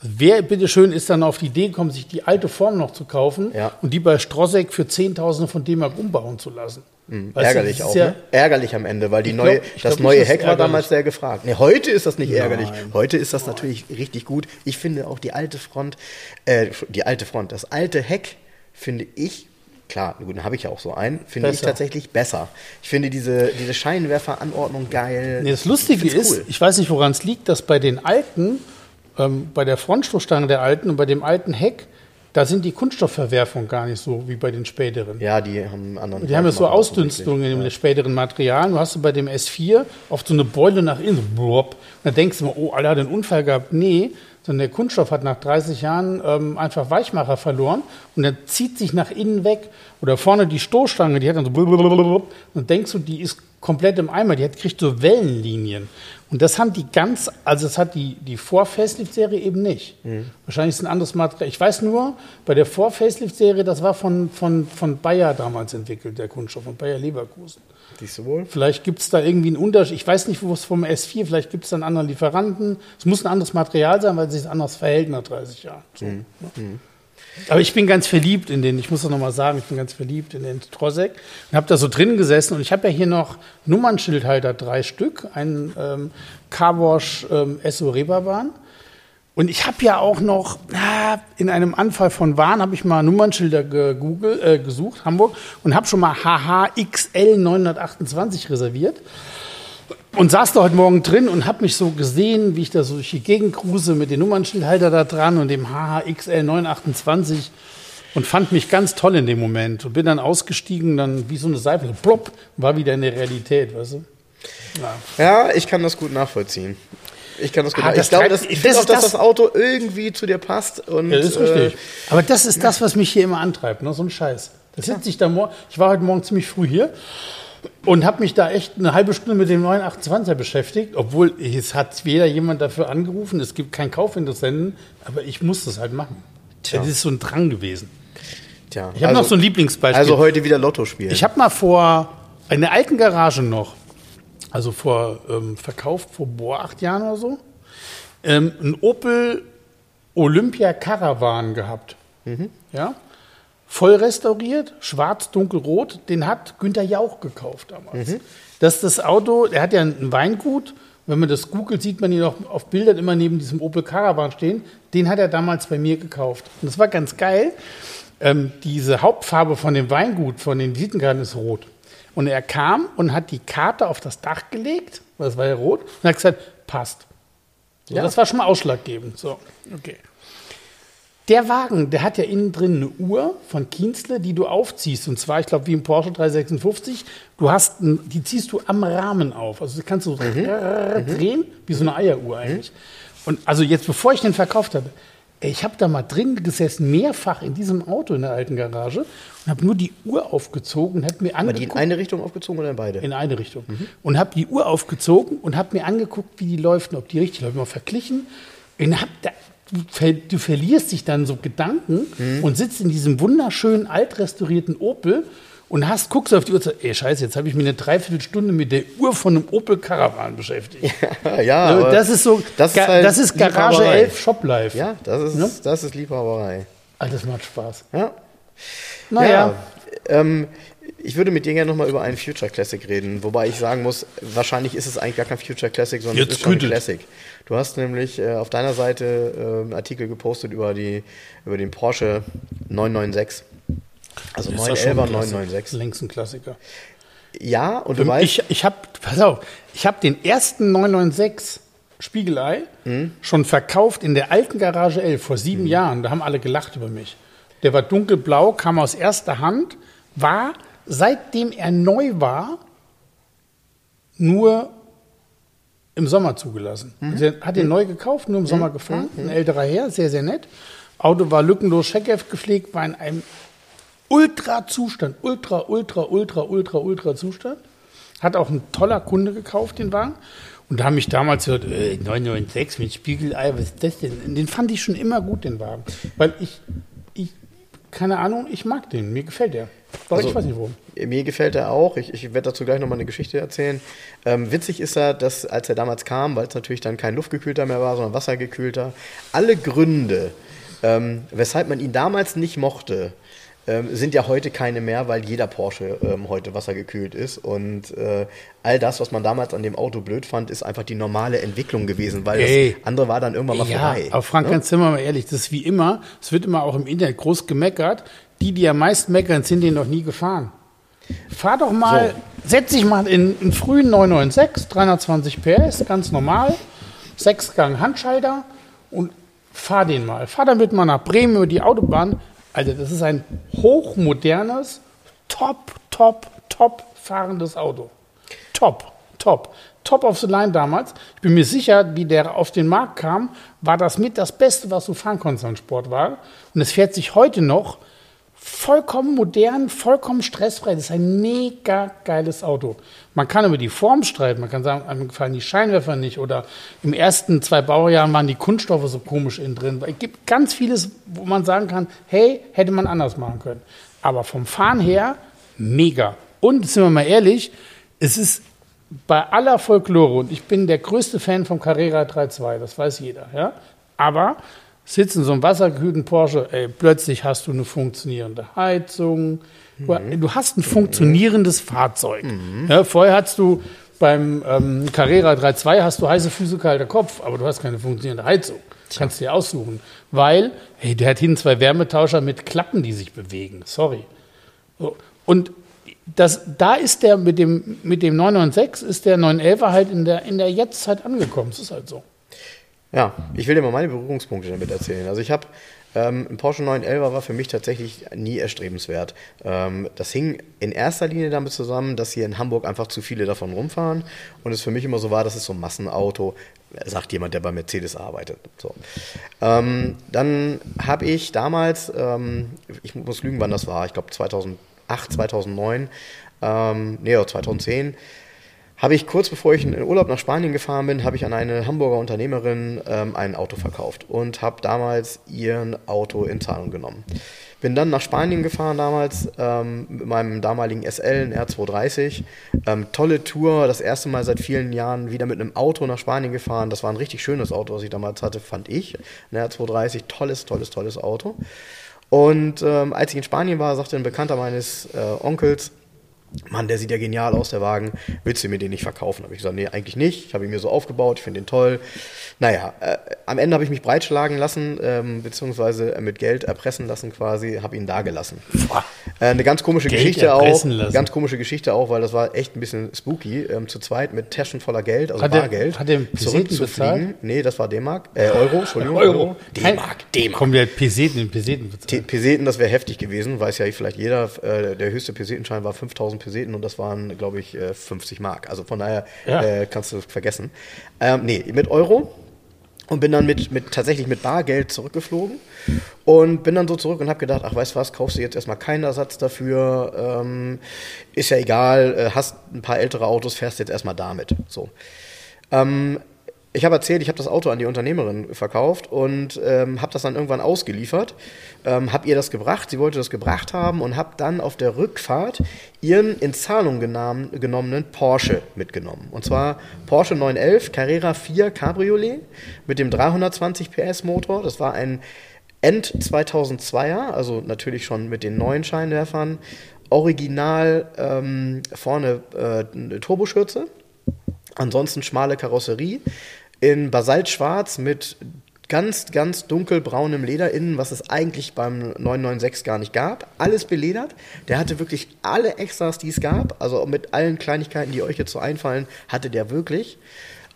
Wer, bitteschön, ist dann auf die Idee gekommen, sich die alte Form noch zu kaufen Ja. und die bei Strosek für Zehntausende von D-Mark umbauen zu lassen? Du, ärgerlich das auch, ist ja, ne? Ärgerlich am Ende, weil die Ich neue, glaub- ich das glaub neue Heck war damals sehr gefragt. Nee, heute ist das nicht Nein. ärgerlich. Heute ist das natürlich richtig gut. Ich finde auch die alte Front, äh, die alte Front, das alte Heck finde ich, klar, gut, dann habe ich ja auch so einen, finde ich Besser. tatsächlich besser. Ich finde diese, diese Scheinwerferanordnung geil. Nee, das Lustige Ich ist, ich weiß nicht, woran es liegt, dass bei den alten, ähm, bei der Frontstoßstange der alten und bei dem alten Heck, da sind die Kunststoffverwerfungen gar nicht so wie bei den späteren. Ja, die haben einen anderen. Die haben ja so Ausdünstungen in dem späteren Material. Du hast du bei dem S4 oft so eine Beule nach innen, blop. Und dann denkst du mal, oh, Alter, hat einen Unfall gehabt. Nee, sondern der Kunststoff hat nach 30 Jahren ähm, einfach Weichmacher verloren und dann zieht sich nach innen weg. Oder vorne die Stoßstange, die hat dann so blub. und denkst du, die ist komplett im Eimer. Die hat, kriegt so Wellenlinien. Und das haben die ganz, also das hat die, die Vor-Facelift-Serie eben nicht. Mhm. Wahrscheinlich ist ein anderes Material. Ich weiß nur, bei der Vor-Facelift-Serie, das war von, von, von Bayer damals entwickelt, der Kunststoff, von Bayer Leverkusen. Siehst du wohl? Vielleicht gibt es da irgendwie einen Unterschied. Ich weiß nicht, wo es vom S4, vielleicht gibt es da einen anderen Lieferanten. Es muss ein anderes Material sein, weil es sich anders verhält nach 30 Jahren. So, mhm. Ne? Aber ich bin ganz verliebt in den, ich muss das nochmal sagen, ich bin ganz verliebt in den Trosek und habe da so drin gesessen und ich habe ja hier noch Nummernschildhalter, drei Stück, einen ähm, Carwash ähm, SO Reeperbahn. Und ich habe ja auch noch, in einem Anfall von Wahn habe ich mal Nummernschilder gegoogelt, äh, gesucht, Hamburg, und habe schon mal HHXL 928 reserviert. Und saß da heute Morgen drin und habe mich so gesehen, wie ich da so durch die Gegend cruise mit dem Nummernschildhalter da dran und dem HHXL 928 und fand mich ganz toll in dem Moment und bin dann ausgestiegen, dann wie so eine Seife, plopp, war wieder in der Realität, weißt du? Ja. ja, ich kann das gut nachvollziehen. Ich kann das gut ah, das Ich glaube, das, ich das auch, dass das, das Auto irgendwie zu dir passt. Und, ja, das ist richtig. Äh, Aber das ist das, was mich hier immer antreibt, ne? so ein Scheiß. Da sitze ich da morgen. Ich war heute Morgen ziemlich früh hier und habe mich da echt eine halbe Stunde mit dem 928er beschäftigt, obwohl es hat weder jemand dafür angerufen, es gibt keinen Kaufinteressenten, aber ich muss das halt machen. Tja. Das ist so ein Drang gewesen. Tja. Ich habe also, noch so ein Lieblingsbeispiel. Also heute wieder Lotto spielen. Ich habe mal vor, in der alten Garage noch, also vor ähm, verkauft vor boah, acht Jahren oder so, ähm, ein Opel Olympia Caravan gehabt. Mhm. Ja? Voll restauriert, schwarz, dunkelrot. Den hat Günther Jauch gekauft damals. Mhm. Das ist das Auto, der hat ja ein Weingut. Wenn man das googelt, sieht man ihn auch auf Bildern immer neben diesem Opel Caravan stehen. Den hat er damals bei mir gekauft. Und das war ganz geil. Ähm, diese Hauptfarbe von dem Weingut, von den Visitenkarten ist rot. Und er kam und hat die Karte auf das Dach gelegt, weil es war ja rot, und hat gesagt, passt. So, ja. Das war schon mal ausschlaggebend. So, okay. Der Wagen, der hat ja innen drin eine Uhr von Kienzle, die du aufziehst. Und zwar, ich glaube, wie im Porsche 356. Du hast, ein, die ziehst du am Rahmen auf. Also kannst du mhm. drehen, wie so eine Eieruhr eigentlich. Und also jetzt, bevor ich den verkauft habe, ich habe da mal drin gesessen, mehrfach in diesem Auto in der alten Garage und habe nur die Uhr aufgezogen und habe mir angeguckt. Aber die in eine Richtung aufgezogen oder in beide? In eine Richtung. Mhm. Und habe die Uhr aufgezogen und habe mir angeguckt, wie die läuft und ob die richtig läuft. Mal verglichen. Und hab da, du, ver, du, verlierst dich dann so Gedanken mhm. und sitzt in diesem wunderschönen altrestaurierten Opel und hast, guckst auf die Uhr und sagst, ey Scheiße, jetzt habe ich mir eine Dreiviertelstunde mit der Uhr von einem Opel Caravan beschäftigt. Ja, ja das ist so, das ist, halt das ist Garage 11 Shop Life. Ja, das ist, ja? das ist Liebhaberei. Alter, das macht Spaß. Ja. Naja. Ja, ähm, ich würde mit dir gerne nochmal über einen Future Classic reden, wobei ich sagen muss, wahrscheinlich ist es eigentlich gar kein Future Classic, sondern Jetzt es ist schon ein Classic. Du hast nämlich äh, auf deiner Seite äh, einen Artikel gepostet über, die, über den Porsche 996. Also 911er 996. Längst ein Klassiker. Ja, und du ähm, weißt. Ich, ich habe, pass auf, ich habe den ersten 996 Spiegelei mhm. schon verkauft in der alten Garage 11 vor sieben mhm. Jahren. Da haben alle gelacht über mich. Der war dunkelblau, kam aus erster Hand, war, seitdem er neu war, nur im Sommer zugelassen. Mhm. Also er hat den mhm. neu gekauft, nur im Sommer mhm. gefahren. Mhm. Ein älterer Herr, sehr, sehr nett. Auto war lückenlos Scheckheft gepflegt, war in einem Ultra-Zustand. Ultra, ultra, ultra, ultra, ultra Zustand. Hat auch ein toller Kunde gekauft, den Wagen. Und da haben mich damals gehört, äh, 996 mit Spiegelei, was ist das denn? Den fand ich schon immer gut, den Wagen. Weil ich, ich keine Ahnung, ich mag den, mir gefällt der. Also, ich weiß nicht warum. Mir gefällt er auch. Ich, ich werde dazu gleich nochmal eine Geschichte erzählen. Ähm, witzig ist er, dass als er damals kam, weil es natürlich dann kein luftgekühlter mehr war, sondern wassergekühlter, alle Gründe, ähm, weshalb man ihn damals nicht mochte, ähm, sind ja heute keine mehr, weil jeder Porsche ähm, heute wassergekühlt ist. Und äh, all das, was man damals an dem Auto blöd fand, ist einfach die normale Entwicklung gewesen, weil Ey. das andere war dann irgendwann mal ja, vorbei. Aber Frank, ja? ganz wir mal ehrlich, das ist wie immer, es wird immer auch im Internet groß gemeckert. Die, die am meisten meckern, sind den noch nie gefahren. Fahr doch mal, so. setz dich mal in einen frühen 996, 320 PS, ganz normal, Sechsgang Handschalter und fahr den mal. Fahr damit mal nach Bremen über die Autobahn. Also das ist ein hochmodernes, top, top, top fahrendes Auto. Top, top. Top of the line damals. Ich bin mir sicher, wie der auf den Markt kam, war das mit das Beste, was du fahren konntest an Sportwagen. Und es fährt sich heute noch vollkommen modern, vollkommen stressfrei. Das ist ein mega geiles Auto. Man kann über die Form streiten. Man kann sagen, einem gefallen die Scheinwerfer nicht oder im ersten zwei Baujahren waren die Kunststoffe so komisch innen drin. Es gibt ganz vieles, wo man sagen kann, hey, hätte man anders machen können. Aber vom Fahren her, mega. Und sind wir mal ehrlich, es ist bei aller Folklore, und ich bin der größte Fan vom Carrera 3.2, das weiß jeder, ja. Aber sitzt in so einem wasserkühlten Porsche, ey, plötzlich hast du eine funktionierende Heizung. Du, mhm. du hast ein funktionierendes Fahrzeug. Mhm. Ja, vorher hast du beim ähm, Carrera 3.2 hast du heiße Füße, kalter Kopf, aber du hast keine funktionierende Heizung. Tja. Kannst du dir aussuchen. Weil, hey, der hat hinten zwei Wärmetauscher mit Klappen, die sich bewegen. Sorry. So. Und das, da ist der mit dem, mit dem 996 ist der 911er halt in der, in der Jetztzeit angekommen. Das ist halt so. Ja, ich will dir mal meine Berührungspunkte damit erzählen. Also ich habe ähm, ein Porsche 911 war für mich tatsächlich nie erstrebenswert. Ähm, das hing in erster Linie damit zusammen, dass hier in Hamburg einfach zu viele davon rumfahren und es für mich immer so war, das ist so ein Massenauto, sagt jemand, der bei Mercedes arbeitet. So. Ähm, dann habe ich damals, ähm, ich muss lügen, wann das war, ich glaube 2008, 2009, ähm, nee, 2010, habe ich kurz bevor ich in Urlaub nach Spanien gefahren bin, habe ich an eine Hamburger Unternehmerin ähm, ein Auto verkauft und habe damals ihren Auto in Zahlung genommen. Bin dann nach Spanien gefahren damals ähm, mit meinem damaligen SL, ein R230. Ähm, tolle Tour, das erste Mal seit vielen Jahren wieder mit einem Auto nach Spanien gefahren. Das war ein richtig schönes Auto, was ich damals hatte, fand ich. Ein R230, tolles, tolles, tolles Auto. Und ähm, als ich in Spanien war, sagte ein Bekannter meines äh, Onkels, Mann, der sieht ja genial aus, der Wagen. Willst du mir den nicht verkaufen? Habe ich gesagt, nee, eigentlich nicht. Ich habe ihn mir so aufgebaut, ich finde den toll. Naja, äh, am Ende habe ich mich breitschlagen lassen, ähm, beziehungsweise mit Geld erpressen lassen quasi, habe ihn da gelassen. Äh, eine ganz komische Geld Geschichte auch. Lassen. Ganz komische Geschichte auch, weil das war echt ein bisschen spooky. Ähm, zu zweit mit Taschen voller Geld, also hat Bargeld. Der, hat der zurückzufliegen. Nee, das war D-Mark. Äh, Euro, Entschuldigung. Euro. D-Mark, D-Mark. Kommen wir Peseten in Peseten bezahlt. Peseten, das wäre heftig gewesen, weiß ja vielleicht jeder. Äh, der höchste Pesetenschein war 5000 Peseten und das waren, glaube ich, 50 äh, Mark. Also von daher ja. äh, kannst du es vergessen. Ähm, nee, mit Euro und bin dann mit, mit tatsächlich mit Bargeld zurückgeflogen und bin dann so zurück und habe gedacht, ach weißt du was, kaufst du jetzt erstmal keinen Ersatz dafür, ähm, ist ja egal, äh, hast ein paar ältere Autos, fährst jetzt erstmal damit. So. Ähm, ich habe erzählt, ich habe das Auto an die Unternehmerin verkauft und ähm, habe das dann irgendwann ausgeliefert, ähm, habe ihr das gebracht, sie wollte das gebracht haben und habe dann auf der Rückfahrt ihren in Zahlung genommenen Porsche mitgenommen. Und zwar Porsche 911 Carrera 4 Cabriolet mit dem 320 PS Motor. Das war ein End 2002er, also natürlich schon mit den neuen Scheinwerfern. Original ähm, vorne äh, eine Turboschürze Ansonsten schmale Karosserie in Basaltschwarz mit ganz, ganz dunkelbraunem Leder innen, was es eigentlich beim 996 gar nicht gab. Alles beledert. Der hatte wirklich alle Extras, die es gab. Also mit allen Kleinigkeiten, die euch jetzt so einfallen, hatte der wirklich.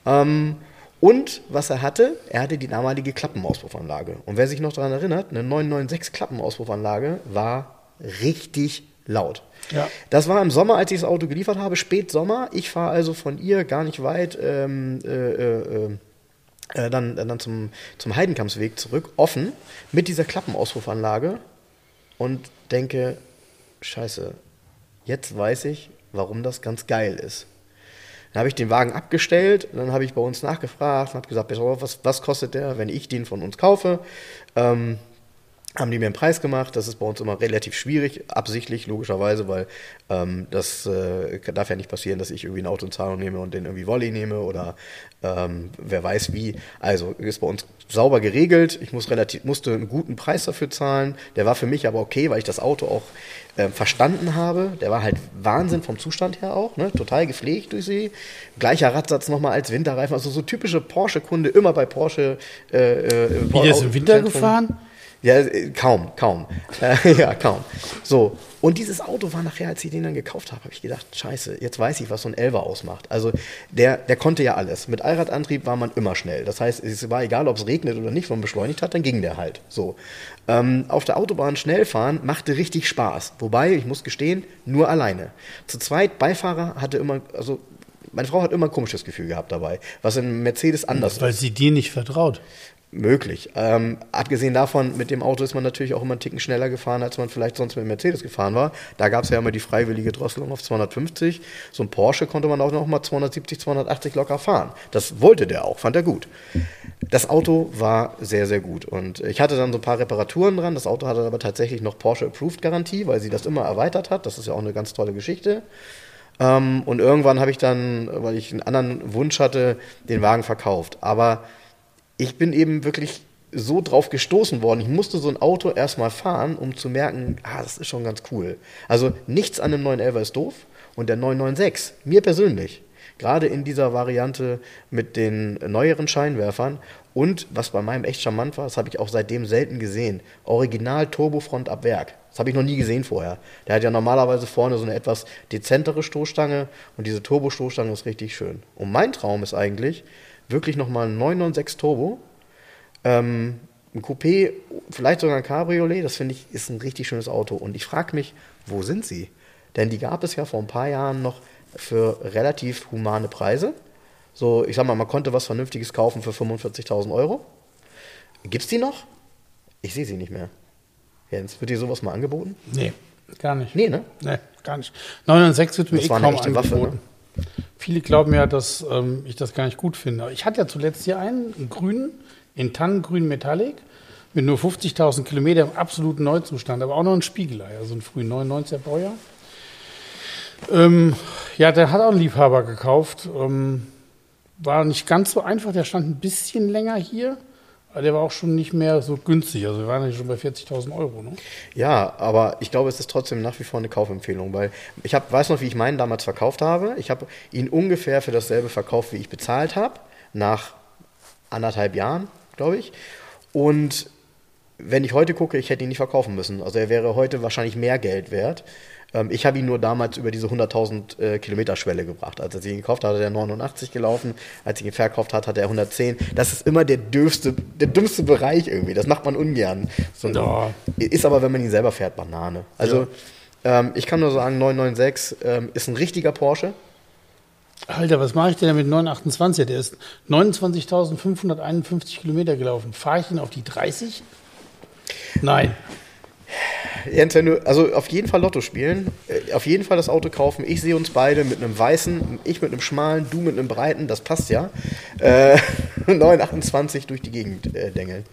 Ähm, und was er hatte, er hatte die damalige Klappenauspuffanlage. Und wer sich noch daran erinnert, eine 996 Klappenauspuffanlage war richtig laut. Ja. Das war im Sommer, als ich das Auto geliefert habe, Spätsommer. Ich fahre also von ihr gar nicht weit ähm, äh, äh, äh, dann, dann zum, zum Heidenkampsweg zurück, offen, mit dieser Klappenauspufanlage und denke, scheiße, jetzt weiß ich, warum das ganz geil ist. Dann habe ich den Wagen abgestellt, dann habe ich bei uns nachgefragt und habe gesagt, was, was kostet der, wenn ich den von uns kaufe? Ähm, haben die mir einen Preis gemacht. Das ist bei uns immer relativ schwierig, absichtlich, logischerweise, weil ähm, das äh, darf ja nicht passieren, dass ich irgendwie ein Auto in Zahlung nehme und den irgendwie Volley nehme oder ähm, wer weiß wie. Also ist bei uns sauber geregelt. Ich muss relativ, musste einen guten Preis dafür zahlen. Der war für mich aber okay, weil ich das Auto auch äh, verstanden habe. Der war halt Wahnsinn vom Zustand her auch, ne? total gepflegt durch sie. Gleicher Radsatz nochmal als Winterreifen. Also so typische Porsche-Kunde, immer bei Porsche. Äh, äh, Wie der ist im Winter gefahren? Ja, äh, kaum, kaum. Äh, ja, kaum. So. Und dieses Auto war nachher, als ich den dann gekauft habe, habe ich gedacht, scheiße, jetzt weiß ich, was so ein Elver ausmacht. Also der, der konnte ja alles. Mit Allradantrieb war man immer schnell. Das heißt, es war egal, ob es regnet oder nicht, wenn man beschleunigt hat, dann ging der halt. So. Ähm, auf der Autobahn schnell fahren machte richtig Spaß. Wobei, ich muss gestehen, nur alleine. Zu zweit, Beifahrer hatte immer, also meine Frau hat immer ein komisches Gefühl gehabt dabei, was in Mercedes anders Weil ist. Weil sie dir nicht vertraut. Möglich. Ähm, abgesehen davon, mit dem Auto ist man natürlich auch immer einen Ticken schneller gefahren, als man vielleicht sonst mit dem Mercedes gefahren war. Da gab es ja immer die freiwillige Drosselung auf 250. So ein Porsche konnte man auch noch mal 270, 280 locker fahren. Das wollte der auch, fand er gut. Das Auto war sehr, sehr gut. Und ich hatte dann so ein paar Reparaturen dran. Das Auto hatte aber tatsächlich noch Porsche Approved Garantie, weil sie das immer erweitert hat. Das ist ja auch eine ganz tolle Geschichte. Ähm, und irgendwann habe ich dann, weil ich einen anderen Wunsch hatte, den Wagen verkauft. Aber ich bin eben wirklich so drauf gestoßen worden. Ich musste so ein Auto erstmal fahren, um zu merken, ah, das ist schon ganz cool. Also nichts an dem 911 ist doof und der 996, mir persönlich, gerade in dieser Variante mit den neueren Scheinwerfern und was bei meinem echt charmant war, das habe ich auch seitdem selten gesehen, Original Turbofront ab Werk. Das habe ich noch nie gesehen vorher. Der hat ja normalerweise vorne so eine etwas dezentere Stoßstange und diese Turbo-Stoßstange ist richtig schön. Und mein Traum ist eigentlich, wirklich nochmal ein 996 Turbo. Ähm, ein Coupé, vielleicht sogar ein Cabriolet, das finde ich ist ein richtig schönes Auto. Und ich frage mich, wo sind sie? Denn die gab es ja vor ein paar Jahren noch für relativ humane Preise. So, ich sag mal, man konnte was Vernünftiges kaufen für 45.000 Euro. Gibt es die noch? Ich sehe sie nicht mehr. Jens, wird dir sowas mal angeboten? Nee, gar nicht. Nee, ne? Nee, gar nicht. 906 wird mir Das eh war eine kaum echte Waffe, angeboten. Viele glauben ja, dass ähm, ich das gar nicht gut finde. Ich hatte ja zuletzt hier einen, einen grünen, in Tannengrün Metallic, mit nur 50.000 Kilometer im absoluten Neuzustand, aber auch noch ein Spiegelei, also ein frühen 99er Baujahr. Ähm, ja, der hat auch einen Liebhaber gekauft. Ähm, war nicht ganz so einfach, der stand ein bisschen länger hier, der war auch schon nicht mehr so günstig. Also wir waren ja schon bei 40.000 Euro. Ne? Ja, aber ich glaube, es ist trotzdem nach wie vor eine Kaufempfehlung, weil ich hab, weiß noch, wie ich meinen damals verkauft habe. Ich habe ihn ungefähr für dasselbe verkauft, wie ich bezahlt habe, nach anderthalb Jahren, glaube ich. Und wenn ich heute gucke, ich hätte ihn nicht verkaufen müssen. Also er wäre heute wahrscheinlich mehr Geld wert. Ähm, ich habe ihn nur damals über diese 100.000 äh, Kilometer Schwelle gebracht. Als ich ihn gekauft hatte, hat er 89 gelaufen. Als ich ihn verkauft hat, hat er 110. Das ist immer der dürfste, der dümmste Bereich irgendwie. Das macht man ungern. So, Ja. Ist aber, wenn man ihn selber fährt, Banane. Also ähm, ich kann nur sagen, 996 ähm, ist ein richtiger Porsche. Alter, was mache ich denn mit 928? Der ist 29.551 Kilometer gelaufen. Fahre ich ihn auf die 30? Nein. Du, also auf jeden Fall Lotto spielen, äh, auf jeden Fall das Auto kaufen. Ich sehe uns beide mit einem weißen, ich mit einem schmalen, du mit einem breiten, das passt ja. Äh, 928 durch die Gegend äh, dengeln.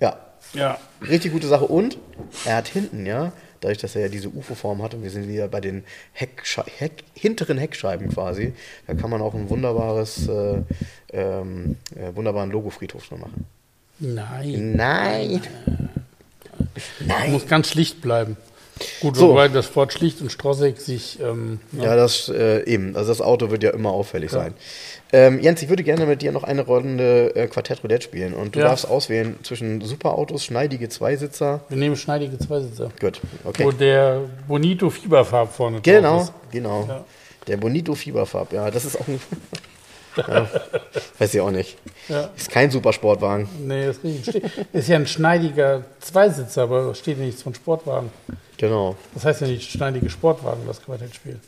Ja, Ja. richtig gute Sache. Und er hat hinten, ja, dadurch, dass er ja diese UFO-Form hat und wir sind wieder bei den Hecksche Heck, hinteren Heckscheiben quasi, da kann man auch ein wunderbares, äh, ähm, äh, wunderbaren Logofriedhof drin machen. Nein. Nein. Muss ganz schlicht bleiben. Gut, So. wobei das Wort schlicht und strossig sich. Ähm, Ja, das äh, eben. Also das Auto wird ja immer auffällig sein. Ähm, Jens, ich würde gerne mit dir noch eine Runde äh, Quartett Roulette spielen und du Ja. darfst auswählen zwischen Superautos, schneidige Zweisitzer. wir nehmen schneidige Zweisitzer. Gut, okay. Wo der Bonito Fieberfarb vorne drauf Genau, ist. genau. Ja. Der Bonito Fieberfarb, ja, das ist auch ein. Ja, weiß ich auch nicht. Ja. Ist kein Supersportwagen. Nee, ist richtig. Ist ja ein schneidiger Zweisitzer, aber steht ja nichts von Sportwagen. Genau. Das heißt ja nicht schneidige Sportwagen, das Quartettspiel.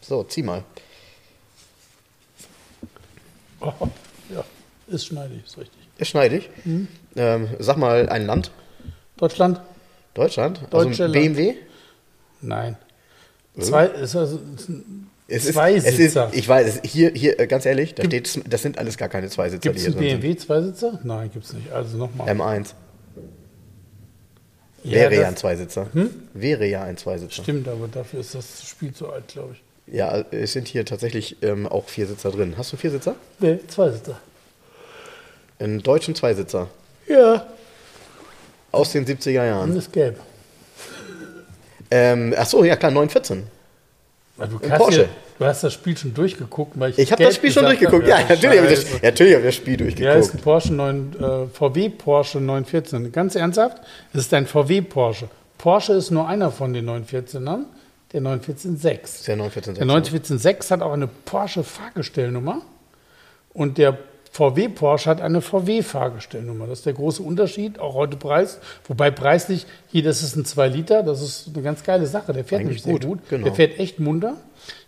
So, zieh mal. Oh, ja, ist schneidig, ist richtig. Ist schneidig. Mhm. Ähm, sag mal ein Land. Deutschland? Deutschland. Also Deutsche ein Land. BMW. Nein. Zwei, ist also, ist Es ist, Zweisitzer. es ist, ich weiß, hier, hier, äh, ganz ehrlich, da steht, das sind alles gar keine Zweisitzer, Gibt es einen BMW Zweisitzer? Nein, gibt es nicht. Also nochmal. sind. M1. Ja, Wäre ja ein Zweisitzer. Wäre ja ein Zweisitzer. Stimmt, aber dafür ist das Spiel zu alt, glaube ich. Ja, es sind hier tatsächlich ähm, auch Viersitzer drin. Hast du Viersitzer? Nee, Zweisitzer. Einen deutschen Zweisitzer. Ja. Aus den 70er Und Jahren. ist gelb. Ähm, ach so, ja klar, 914. Du, Ein hast Porsche. ja, du hast das Spiel schon durchgeguckt, weil ich. Ich habe das Spiel schon durchgeguckt. habe. Ja, natürlich habe ich, das, natürlich hab ich das Spiel Ja, durchgeguckt. ist ein Porsche 9, äh, VW Porsche 914. Ganz ernsthaft, es ist ein VW Porsche. Porsche ist nur einer von den 914ern, der 9146. der 914. Der 9146 hat auch eine Porsche Fahrgestellnummer und der VW Porsche hat eine VW Fahrgestellnummer. Das ist der große Unterschied, auch heute Preis. Wobei preislich, hier, das ist ein 2 Liter, das ist eine ganz geile Sache. Der fährt Eigentlich nämlich sehr gut, gut. genau. Der fährt echt munter.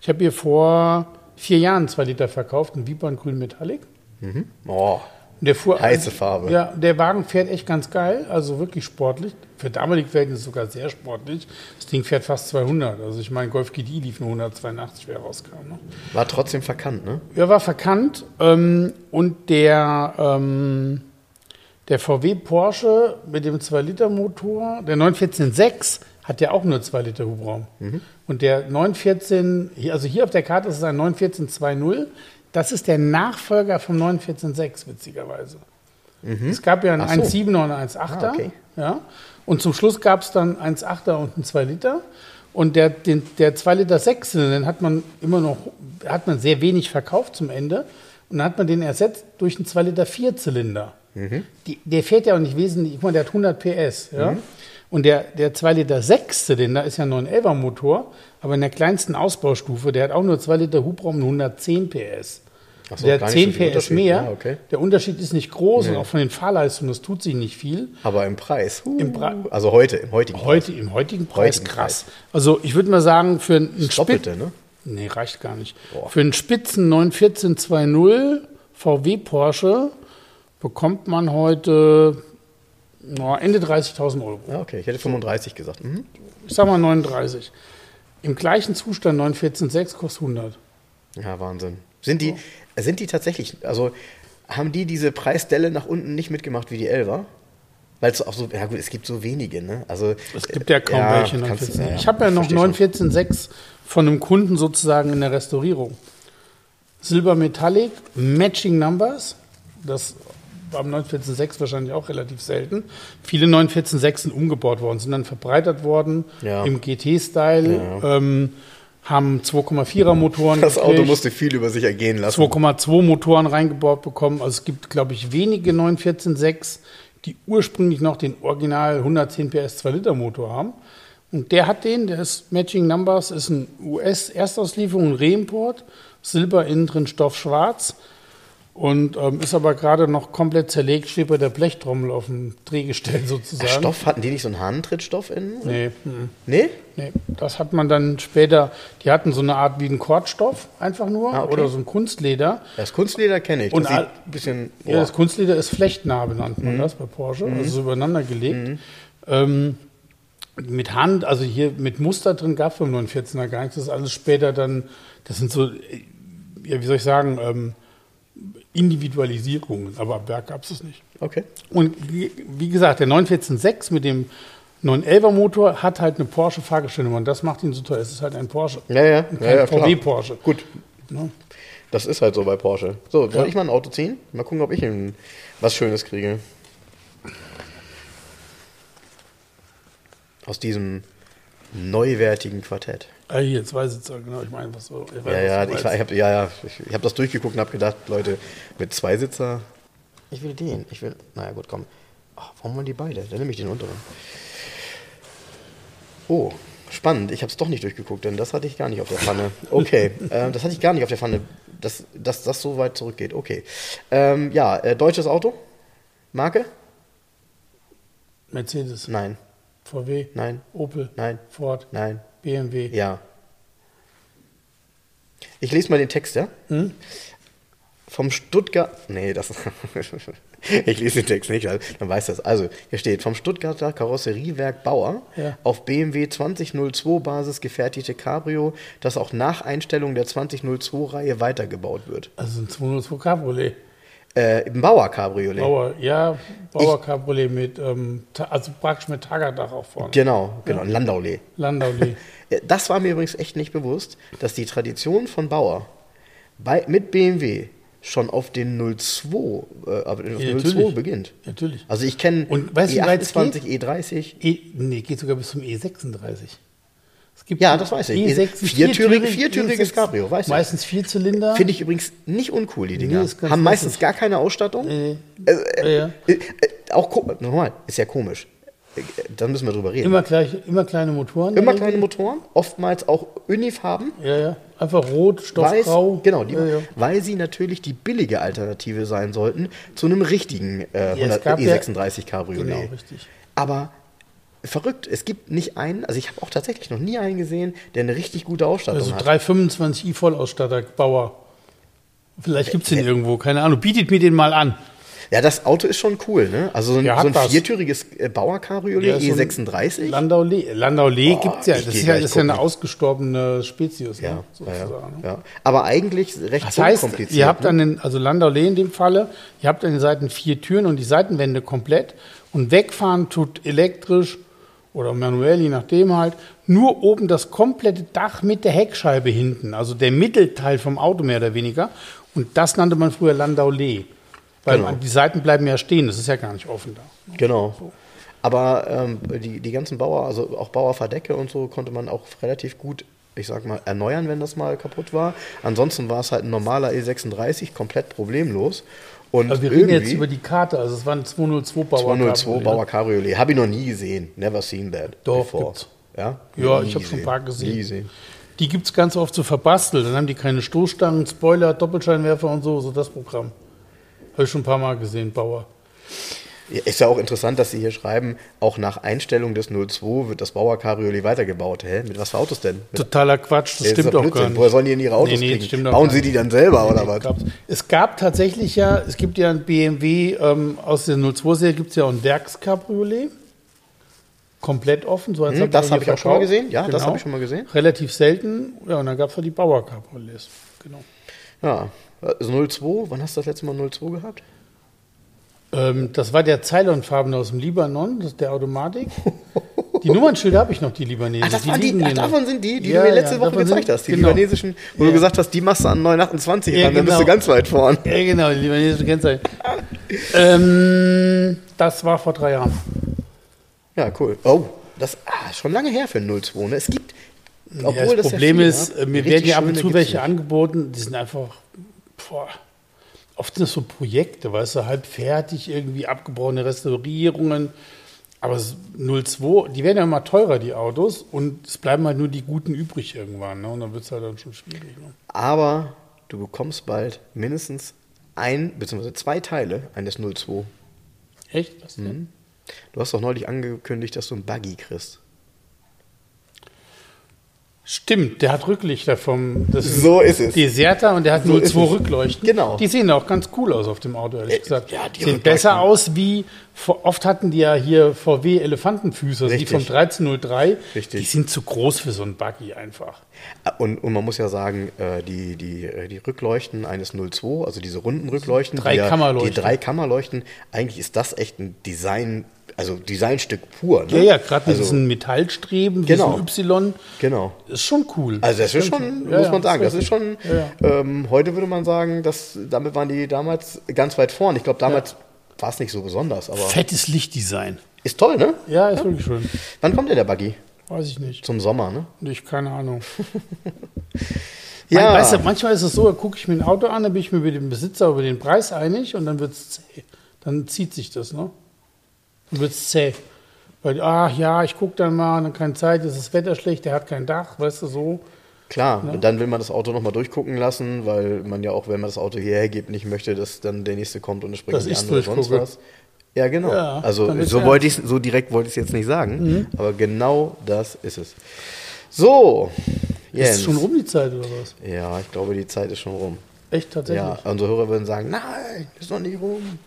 Ich habe hier vor vier Jahren 2 Liter verkauft, einen Viper in grün Metallic. Oh, Und Der fuhr, Heiße Farbe. Ja, der Wagen fährt echt ganz geil, also wirklich sportlich. Für damalige Verhältnisse sogar sehr sportlich. Das Ding fährt fast 200. Also ich meine, Golf GTI lief nur 182, wer rauskam. Ne? War trotzdem verkannt, ne? Er war verkannt ähm, und der, ähm, der VW Porsche mit dem 2-Liter-Motor, der 914.6, hat ja auch nur 2 Liter Hubraum. Und der 914, hier- also hier auf der Karte ist es ein 914.2.0, das ist der Nachfolger vom 914.6, witzigerweise. Es gab ja einen so. 1,7er und einen 1,8er. Ah, okay. ja. Und zum Schluss gab es dann 1,8er und einen 2 Liter. Und der, den, der 2 Liter 6 den hat man immer noch, hat man sehr wenig verkauft zum Ende. Und dann hat man den ersetzt durch einen 2 Liter 4 Zylinder. Die, der fährt ja auch nicht wesentlich, guck mal, der hat 100 PS. Ja? Und der, der 2 Liter 6 Zylinder ist ja ein 911er Motor, aber in der kleinsten Ausbaustufe, der hat auch nur 2 Liter Hubraum und 110 PS. So, der gar hat nicht 10 so PS mehr. Ja, okay. Der Unterschied ist nicht groß und Nee. auch von den Fahrleistungen, das tut sich nicht viel. Aber im Preis. huh. Im Pre- also heute, im heutigen Heute, im heutigen Preis Heutigen krass. Also ich würde mal sagen, für einen Das Doppelte, Spitz- ne? Nee, reicht gar nicht. Boah. Für einen Spitzen 91420 VW Porsche bekommt man heute na, Ende 30.000 Euro. Ja, okay. Ich hätte 35 gesagt. Mhm. Ich sag mal 39. Im gleichen Zustand 914.6 kostet 100. Ja, Wahnsinn. Sind die, sind die tatsächlich, also haben die diese Preisdelle nach unten nicht mitgemacht wie die Elva? Weil es auch so, ja gut, es gibt so wenige, ne? Also Es gibt ja kaum ja, welche kannst- 914. ja, ich habe ja noch versteh schon. 914.6 von einem Kunden sozusagen in der Restaurierung. Silber Metallic, Matching Numbers. Das war am 914.6 wahrscheinlich auch relativ selten. Viele 914.6 sind umgebaut worden, sind dann verbreitert worden Ja. im GT-Style, ähm, haben 2,4er Motoren. Das Auto gekriegt. musste viel über sich ergehen lassen. 2,2 Motoren reingebaut bekommen. Also es gibt, glaube ich, wenige 914.6, die ursprünglich noch den Original 110 PS 2 Liter Motor haben. Und der hat den, der ist Matching Numbers, ist ein US-Erstauslieferung, ein Reimport, Silber innen drin, Stoff schwarz. Und ähm, ist aber gerade noch komplett zerlegt, steht bei der Blechtrommel auf dem Drehgestell sozusagen. Stoff, hatten die nicht so einen Hahnentrittstoff innen? Nee, mhm. Nee? Nee, das hat man dann später, die hatten so eine Art wie einen Kordstoff einfach nur Ah, okay. oder so ein Kunstleder. Das Kunstleder kenne ich. Das Und ein bisschen. Ja, das. Kunstleder ist flechtnah benannt Mhm. man das bei Porsche, also so übereinander gelegt. Ähm, mit Hand, also hier mit Muster drin gab es beim 914er gar nichts. Das ist alles später dann, das sind so, äh, ja, wie soll ich sagen, ähm, Individualisierungen, aber am Berg gab es es nicht. Okay. Und wie gesagt, der 914.6 mit dem 911er Motor hat halt eine Porsche Fahrgestellnummer und das macht ihn so toll. Es ist halt ein Porsche. Ja, ja. Und ja, kein ja klar. VW Porsche. Gut. Ne? Das ist halt so bei Porsche. So, soll Ja. ich mal ein Auto ziehen? Mal gucken, ob ich was Schönes kriege. Aus diesem neuwertigen Quartett. Ah, hier, zwei Sitzer, genau, ich meine, was so. ich weiß, Ja, ja, was du ich, meinst. hab, ja, ja, ich, ich habe das durchgeguckt und habe gedacht, Leute, mit Zweisitzer, ich will den, ich will, naja gut, komm. Ach, warum wollen die beide? Dann nehme ich den unteren. Oh, spannend, ich habe es doch nicht durchgeguckt, denn das hatte ich gar nicht auf der Pfanne. Okay, ähm, das hatte ich gar nicht auf der Pfanne, dass, dass das so weit zurückgeht. Okay, ähm, ja, äh, deutsches Auto, Marke? Mercedes, Nein, VW, nein, Opel, nein, Ford, nein, BMW. ja. Ich lese mal den Text, ja? Hm? Vom Stuttgart. Nee, das. ich lese den Text nicht, also, dann weiß das. Also, hier steht: Vom Stuttgarter Karosseriewerk Bauer Ja. auf BMW 2002 Basis gefertigte Cabrio, das auch nach Einstellung der 2002-Reihe weitergebaut wird. Also ein 202 Cabriolet. Äh, Im Bauer Cabriolet. Bauer, ja, Bauer Cabriolet mit, ähm, also praktisch mit Tagerdach auch vorne. Genau, genau, ein Landaulet. Landaulet. Ja, Das war mir übrigens echt nicht bewusst, dass die Tradition von Bauer bei, mit BMW schon auf den 02, äh, auf den Ja, 02 natürlich. beginnt. Natürlich. Also ich kenne Und weißt du, wie weit es E28, E30. E, nee, geht sogar bis zum E36. Gibt Ja, das weiß ich. E6, Viertürig- viertüriges E6, Cabrio, weiß ich. Meistens Vierzylinder. Finde ich übrigens nicht uncool, die Dinger. Nee, Haben meistens lustig. gar keine Ausstattung. Nee. Äh, äh, Ja, ja. äh, äh, auch nochmal, ist ja komisch. Äh, Da müssen wir drüber reden. Immer, gleich, immer kleine Motoren. Immer kleine Motoren, oftmals auch Unifarben. Ja, ja. Einfach rot, Weiß, Stoffgrau. genau, die, ja, ja. weil sie natürlich die billige Alternative sein sollten zu einem richtigen äh, es 100, gab ja- E36 Cabriolet. Genau, richtig. Aber verrückt, es gibt nicht einen, also ich habe auch tatsächlich noch nie einen gesehen, der eine richtig gute Ausstattung Also hat. 325i Vollausstatter, Bauer. Vielleicht gibt es den irgendwo, keine Ahnung. Bietet mir den mal an. Ja, das Auto ist schon cool, ne? Also so ein, Ja, so ein viertüriges äh, Bauer-Cabriolet, Ja, so ein E36. Landau Lee. Landau Lee Boah, gibt es ja. Das ist ja, ist ja eine ausgestorbene Spezies, ja, ne? sozusagen. ja, ja. Aber eigentlich recht Das heißt, unkompliziert. ihr habt ne? an den, also Landau Lee in dem Falle, ihr habt an den Seiten vier Türen und die Seitenwände komplett und wegfahren tut elektrisch oder manuell, je nachdem halt, nur oben das komplette Dach mit der Heckscheibe hinten, also der Mittelteil vom Auto mehr oder weniger. Und das nannte man früher Landau Lee. Weil Genau. die Seiten bleiben ja stehen, das ist ja gar nicht offen da. Genau. Aber ähm, die, die ganzen Bauer, also auch Bauerverdecke und so, konnte man auch relativ gut, ich sag mal, erneuern, wenn das mal kaputt war. Ansonsten war es halt ein normaler E36, komplett problemlos. Und Also wir reden jetzt über die Karte, also es war ein 202 Bauer. 202 Cabriolet. Bauer Cabriolet. Habe ich noch nie gesehen. Never seen that. Doch, before. gibt's. Ja, Ja, ich habe schon ein paar gesehen. Nie gesehen. Die gibt es ganz oft so verbastelt. Dann haben die keine Stoßstangen, Spoiler, Doppelscheinwerfer und so, so das Programm. Habe ich schon ein paar Mal gesehen, Bauer. Ist ja auch interessant, dass Sie hier schreiben, auch nach Einstellung des 02 wird das Bauer Cabriolet weitergebaut. Hä? Mit was für Autos denn? Mit Totaler Quatsch, das Ja, stimmt doch Blödsinn. gar nicht. Woher sollen die denn ihre Autos Nee, nee, das kriegen? Bauen sie die dann selber oder was? Gab's. Es gab tatsächlich ja, es gibt ja ein BMW ähm, aus der 02-Serie, gibt es ja auch ein Werkscabriolet. Komplett offen. So als Hm, das habe ich auch schon mal gesehen. Ja, das Genau. habe ich schon mal gesehen. Relativ selten. Ja, und dann gab es ja die Bauer-Cabriolets. Genau. Ja. Also 02, wann hast du das letzte Mal 02 gehabt? Ähm, das war der Cylon-Farben aus dem Libanon, das ist der Automatik. Die Nummernschilder habe ich noch, die libanesischen. Ah, das waren die, ach, davon sind die, die Ja, du mir letzte ja, Woche gezeigt sind- hast. Die genau. libanesischen, wo Ja. du gesagt hast, die machst du an 928 Ja, ran, dann bist genau. du ganz weit vorn. Ja, genau, die libanesische Kennzeichen. ähm, das war vor drei Jahren. Ja, cool. Oh, das ah, schon lange her für ein 02. Ne? Es gibt, obwohl das das Problem ist, äh, mir werden ja ab und zu welche angeboten, die sind einfach, boah, oft sind das so Projekte, weißt du, halb fertig, irgendwie abgebrochene Restaurierungen. Aber es- 02, die werden ja immer teurer, die Autos, und es bleiben halt nur die guten übrig irgendwann. Ne? Und dann wird es halt dann schon schwierig. Ne? Aber du bekommst bald mindestens ein bzw. zwei Teile eines 02. Echt? Was denn? Mhm. Du hast doch neulich angekündigt, dass du einen Buggy kriegst. Stimmt, der hat Rücklichter vom das So ist es. Deserter und der hat So nur zwei. Rückleuchten. Genau. Die sehen auch ganz cool aus auf dem Auto, ehrlich Äh, gesagt. ja, die sehen besser aus wie, oft hatten die ja hier VW Elefantenfüße, also die vom 1303. Richtig. Die sind zu groß für so ein Buggy einfach. Und, und man muss ja sagen, äh, die, die, äh, die Rückleuchten eines 02, also diese runden Rückleuchten, Drei die, Kammerleuchten. die drei Kammerleuchten, eigentlich ist das echt ein Design, also Designstück pur. Ne? Ja, ja, gerade mit also, diesen Metallstreben, Genau. diesen Y, Genau. ist schon cool. Also das ist schon, Ja, muss man sagen, das ist schon, Ja, ähm, heute würde man sagen, dass, damit waren die damals ganz weit vorn. Ich glaube, damals war es nicht so besonders, aber Fettes Lichtdesign. ist toll, ne? Ja, ist wirklich schön. Wann kommt denn der Buggy? Weiß ich nicht. Zum Sommer, ne? Ich keine Ahnung. Ja. Mein, weißt du, manchmal ist es so, da gucke ich mir ein Auto an, dann bin ich mir mit dem Besitzer über den Preis einig und dann wird es zäh. Dann zieht sich das, ne? Wird es zäh. Weil, ach ja, ich gucke dann mal, dann keine Zeit, ist das Wetter schlecht, der hat kein Dach, weißt du, so. Klar, und dann will man das Auto nochmal durchgucken lassen, weil man ja auch, wenn man das Auto hierher gibt, nicht möchte, dass dann der nächste kommt und es springt die andere sonst was. Ja, genau. Ja, also so wollte ich so direkt wollte ich es jetzt nicht sagen, Mhm. aber genau das ist es. So, Ist Jens. es schon rum die Zeit oder was? Ja, ich glaube, die Zeit ist schon rum. Echt tatsächlich? Ja, unsere Hörer würden sagen, nein, ist noch nicht rum.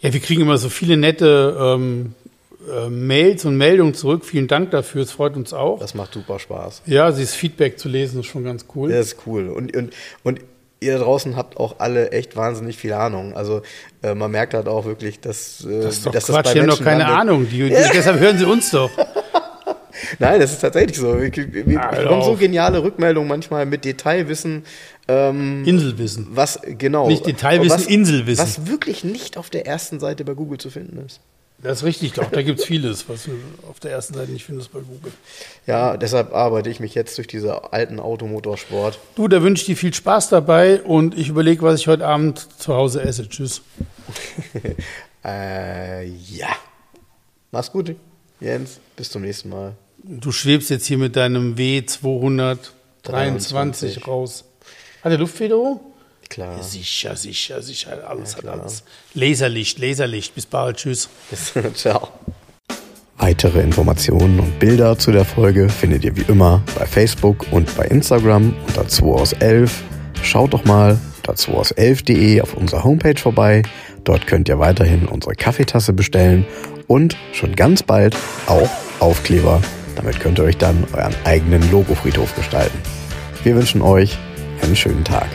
Ja, wir kriegen immer so viele nette ähm, äh, Mails und Meldungen zurück. Vielen Dank dafür, es freut uns auch. Das macht super Spaß. Ja, dieses Feedback zu lesen ist schon ganz cool. Das ist cool. Und, und, und ihr da draußen habt auch alle echt wahnsinnig viel Ahnung. Also äh, man merkt halt auch wirklich, dass, äh, das ist doch dass Quatsch, bei die haben doch keine landet. Ahnung. Die, die, Deshalb hören sie uns doch. Nein, das ist tatsächlich so. Wir, wir Ah, hör bekommen so geniale Rückmeldungen manchmal mit Detailwissen. Ähm, Inselwissen. was genau. Nicht Detailwissen, was, Inselwissen. Was wirklich nicht auf der ersten Seite bei Google zu finden ist. Das ist richtig, doch. Da gibt es vieles, was du auf der ersten Seite nicht findest bei Google. Ja, deshalb arbeite ich mich jetzt durch diese alten Automotorsport. Du, da wünsche ich dir viel Spaß dabei und ich überlege, was ich heute Abend zu Hause esse. Tschüss. Äh, ja. Mach's gut, Jens. Bis zum nächsten Mal. Du schwebst jetzt hier mit deinem W223 23. raus. Hat der Luftfederung? Klar. Ja, sicher, sicher, sicher. Alles Ja, hat alles. Laserlicht, Laserlicht. Bis bald. Tschüss. Ciao. Weitere Informationen und Bilder zu der Folge findet ihr wie immer bei Facebook und bei Instagram unter 2 aus 11. Schaut doch mal unter 2 aus 11.de auf unserer Homepage vorbei. Dort könnt ihr weiterhin unsere Kaffeetasse bestellen und schon ganz bald auch Aufkleber. Damit könnt ihr euch dann euren eigenen Logofriedhof gestalten. Wir wünschen euch einen schönen Tag.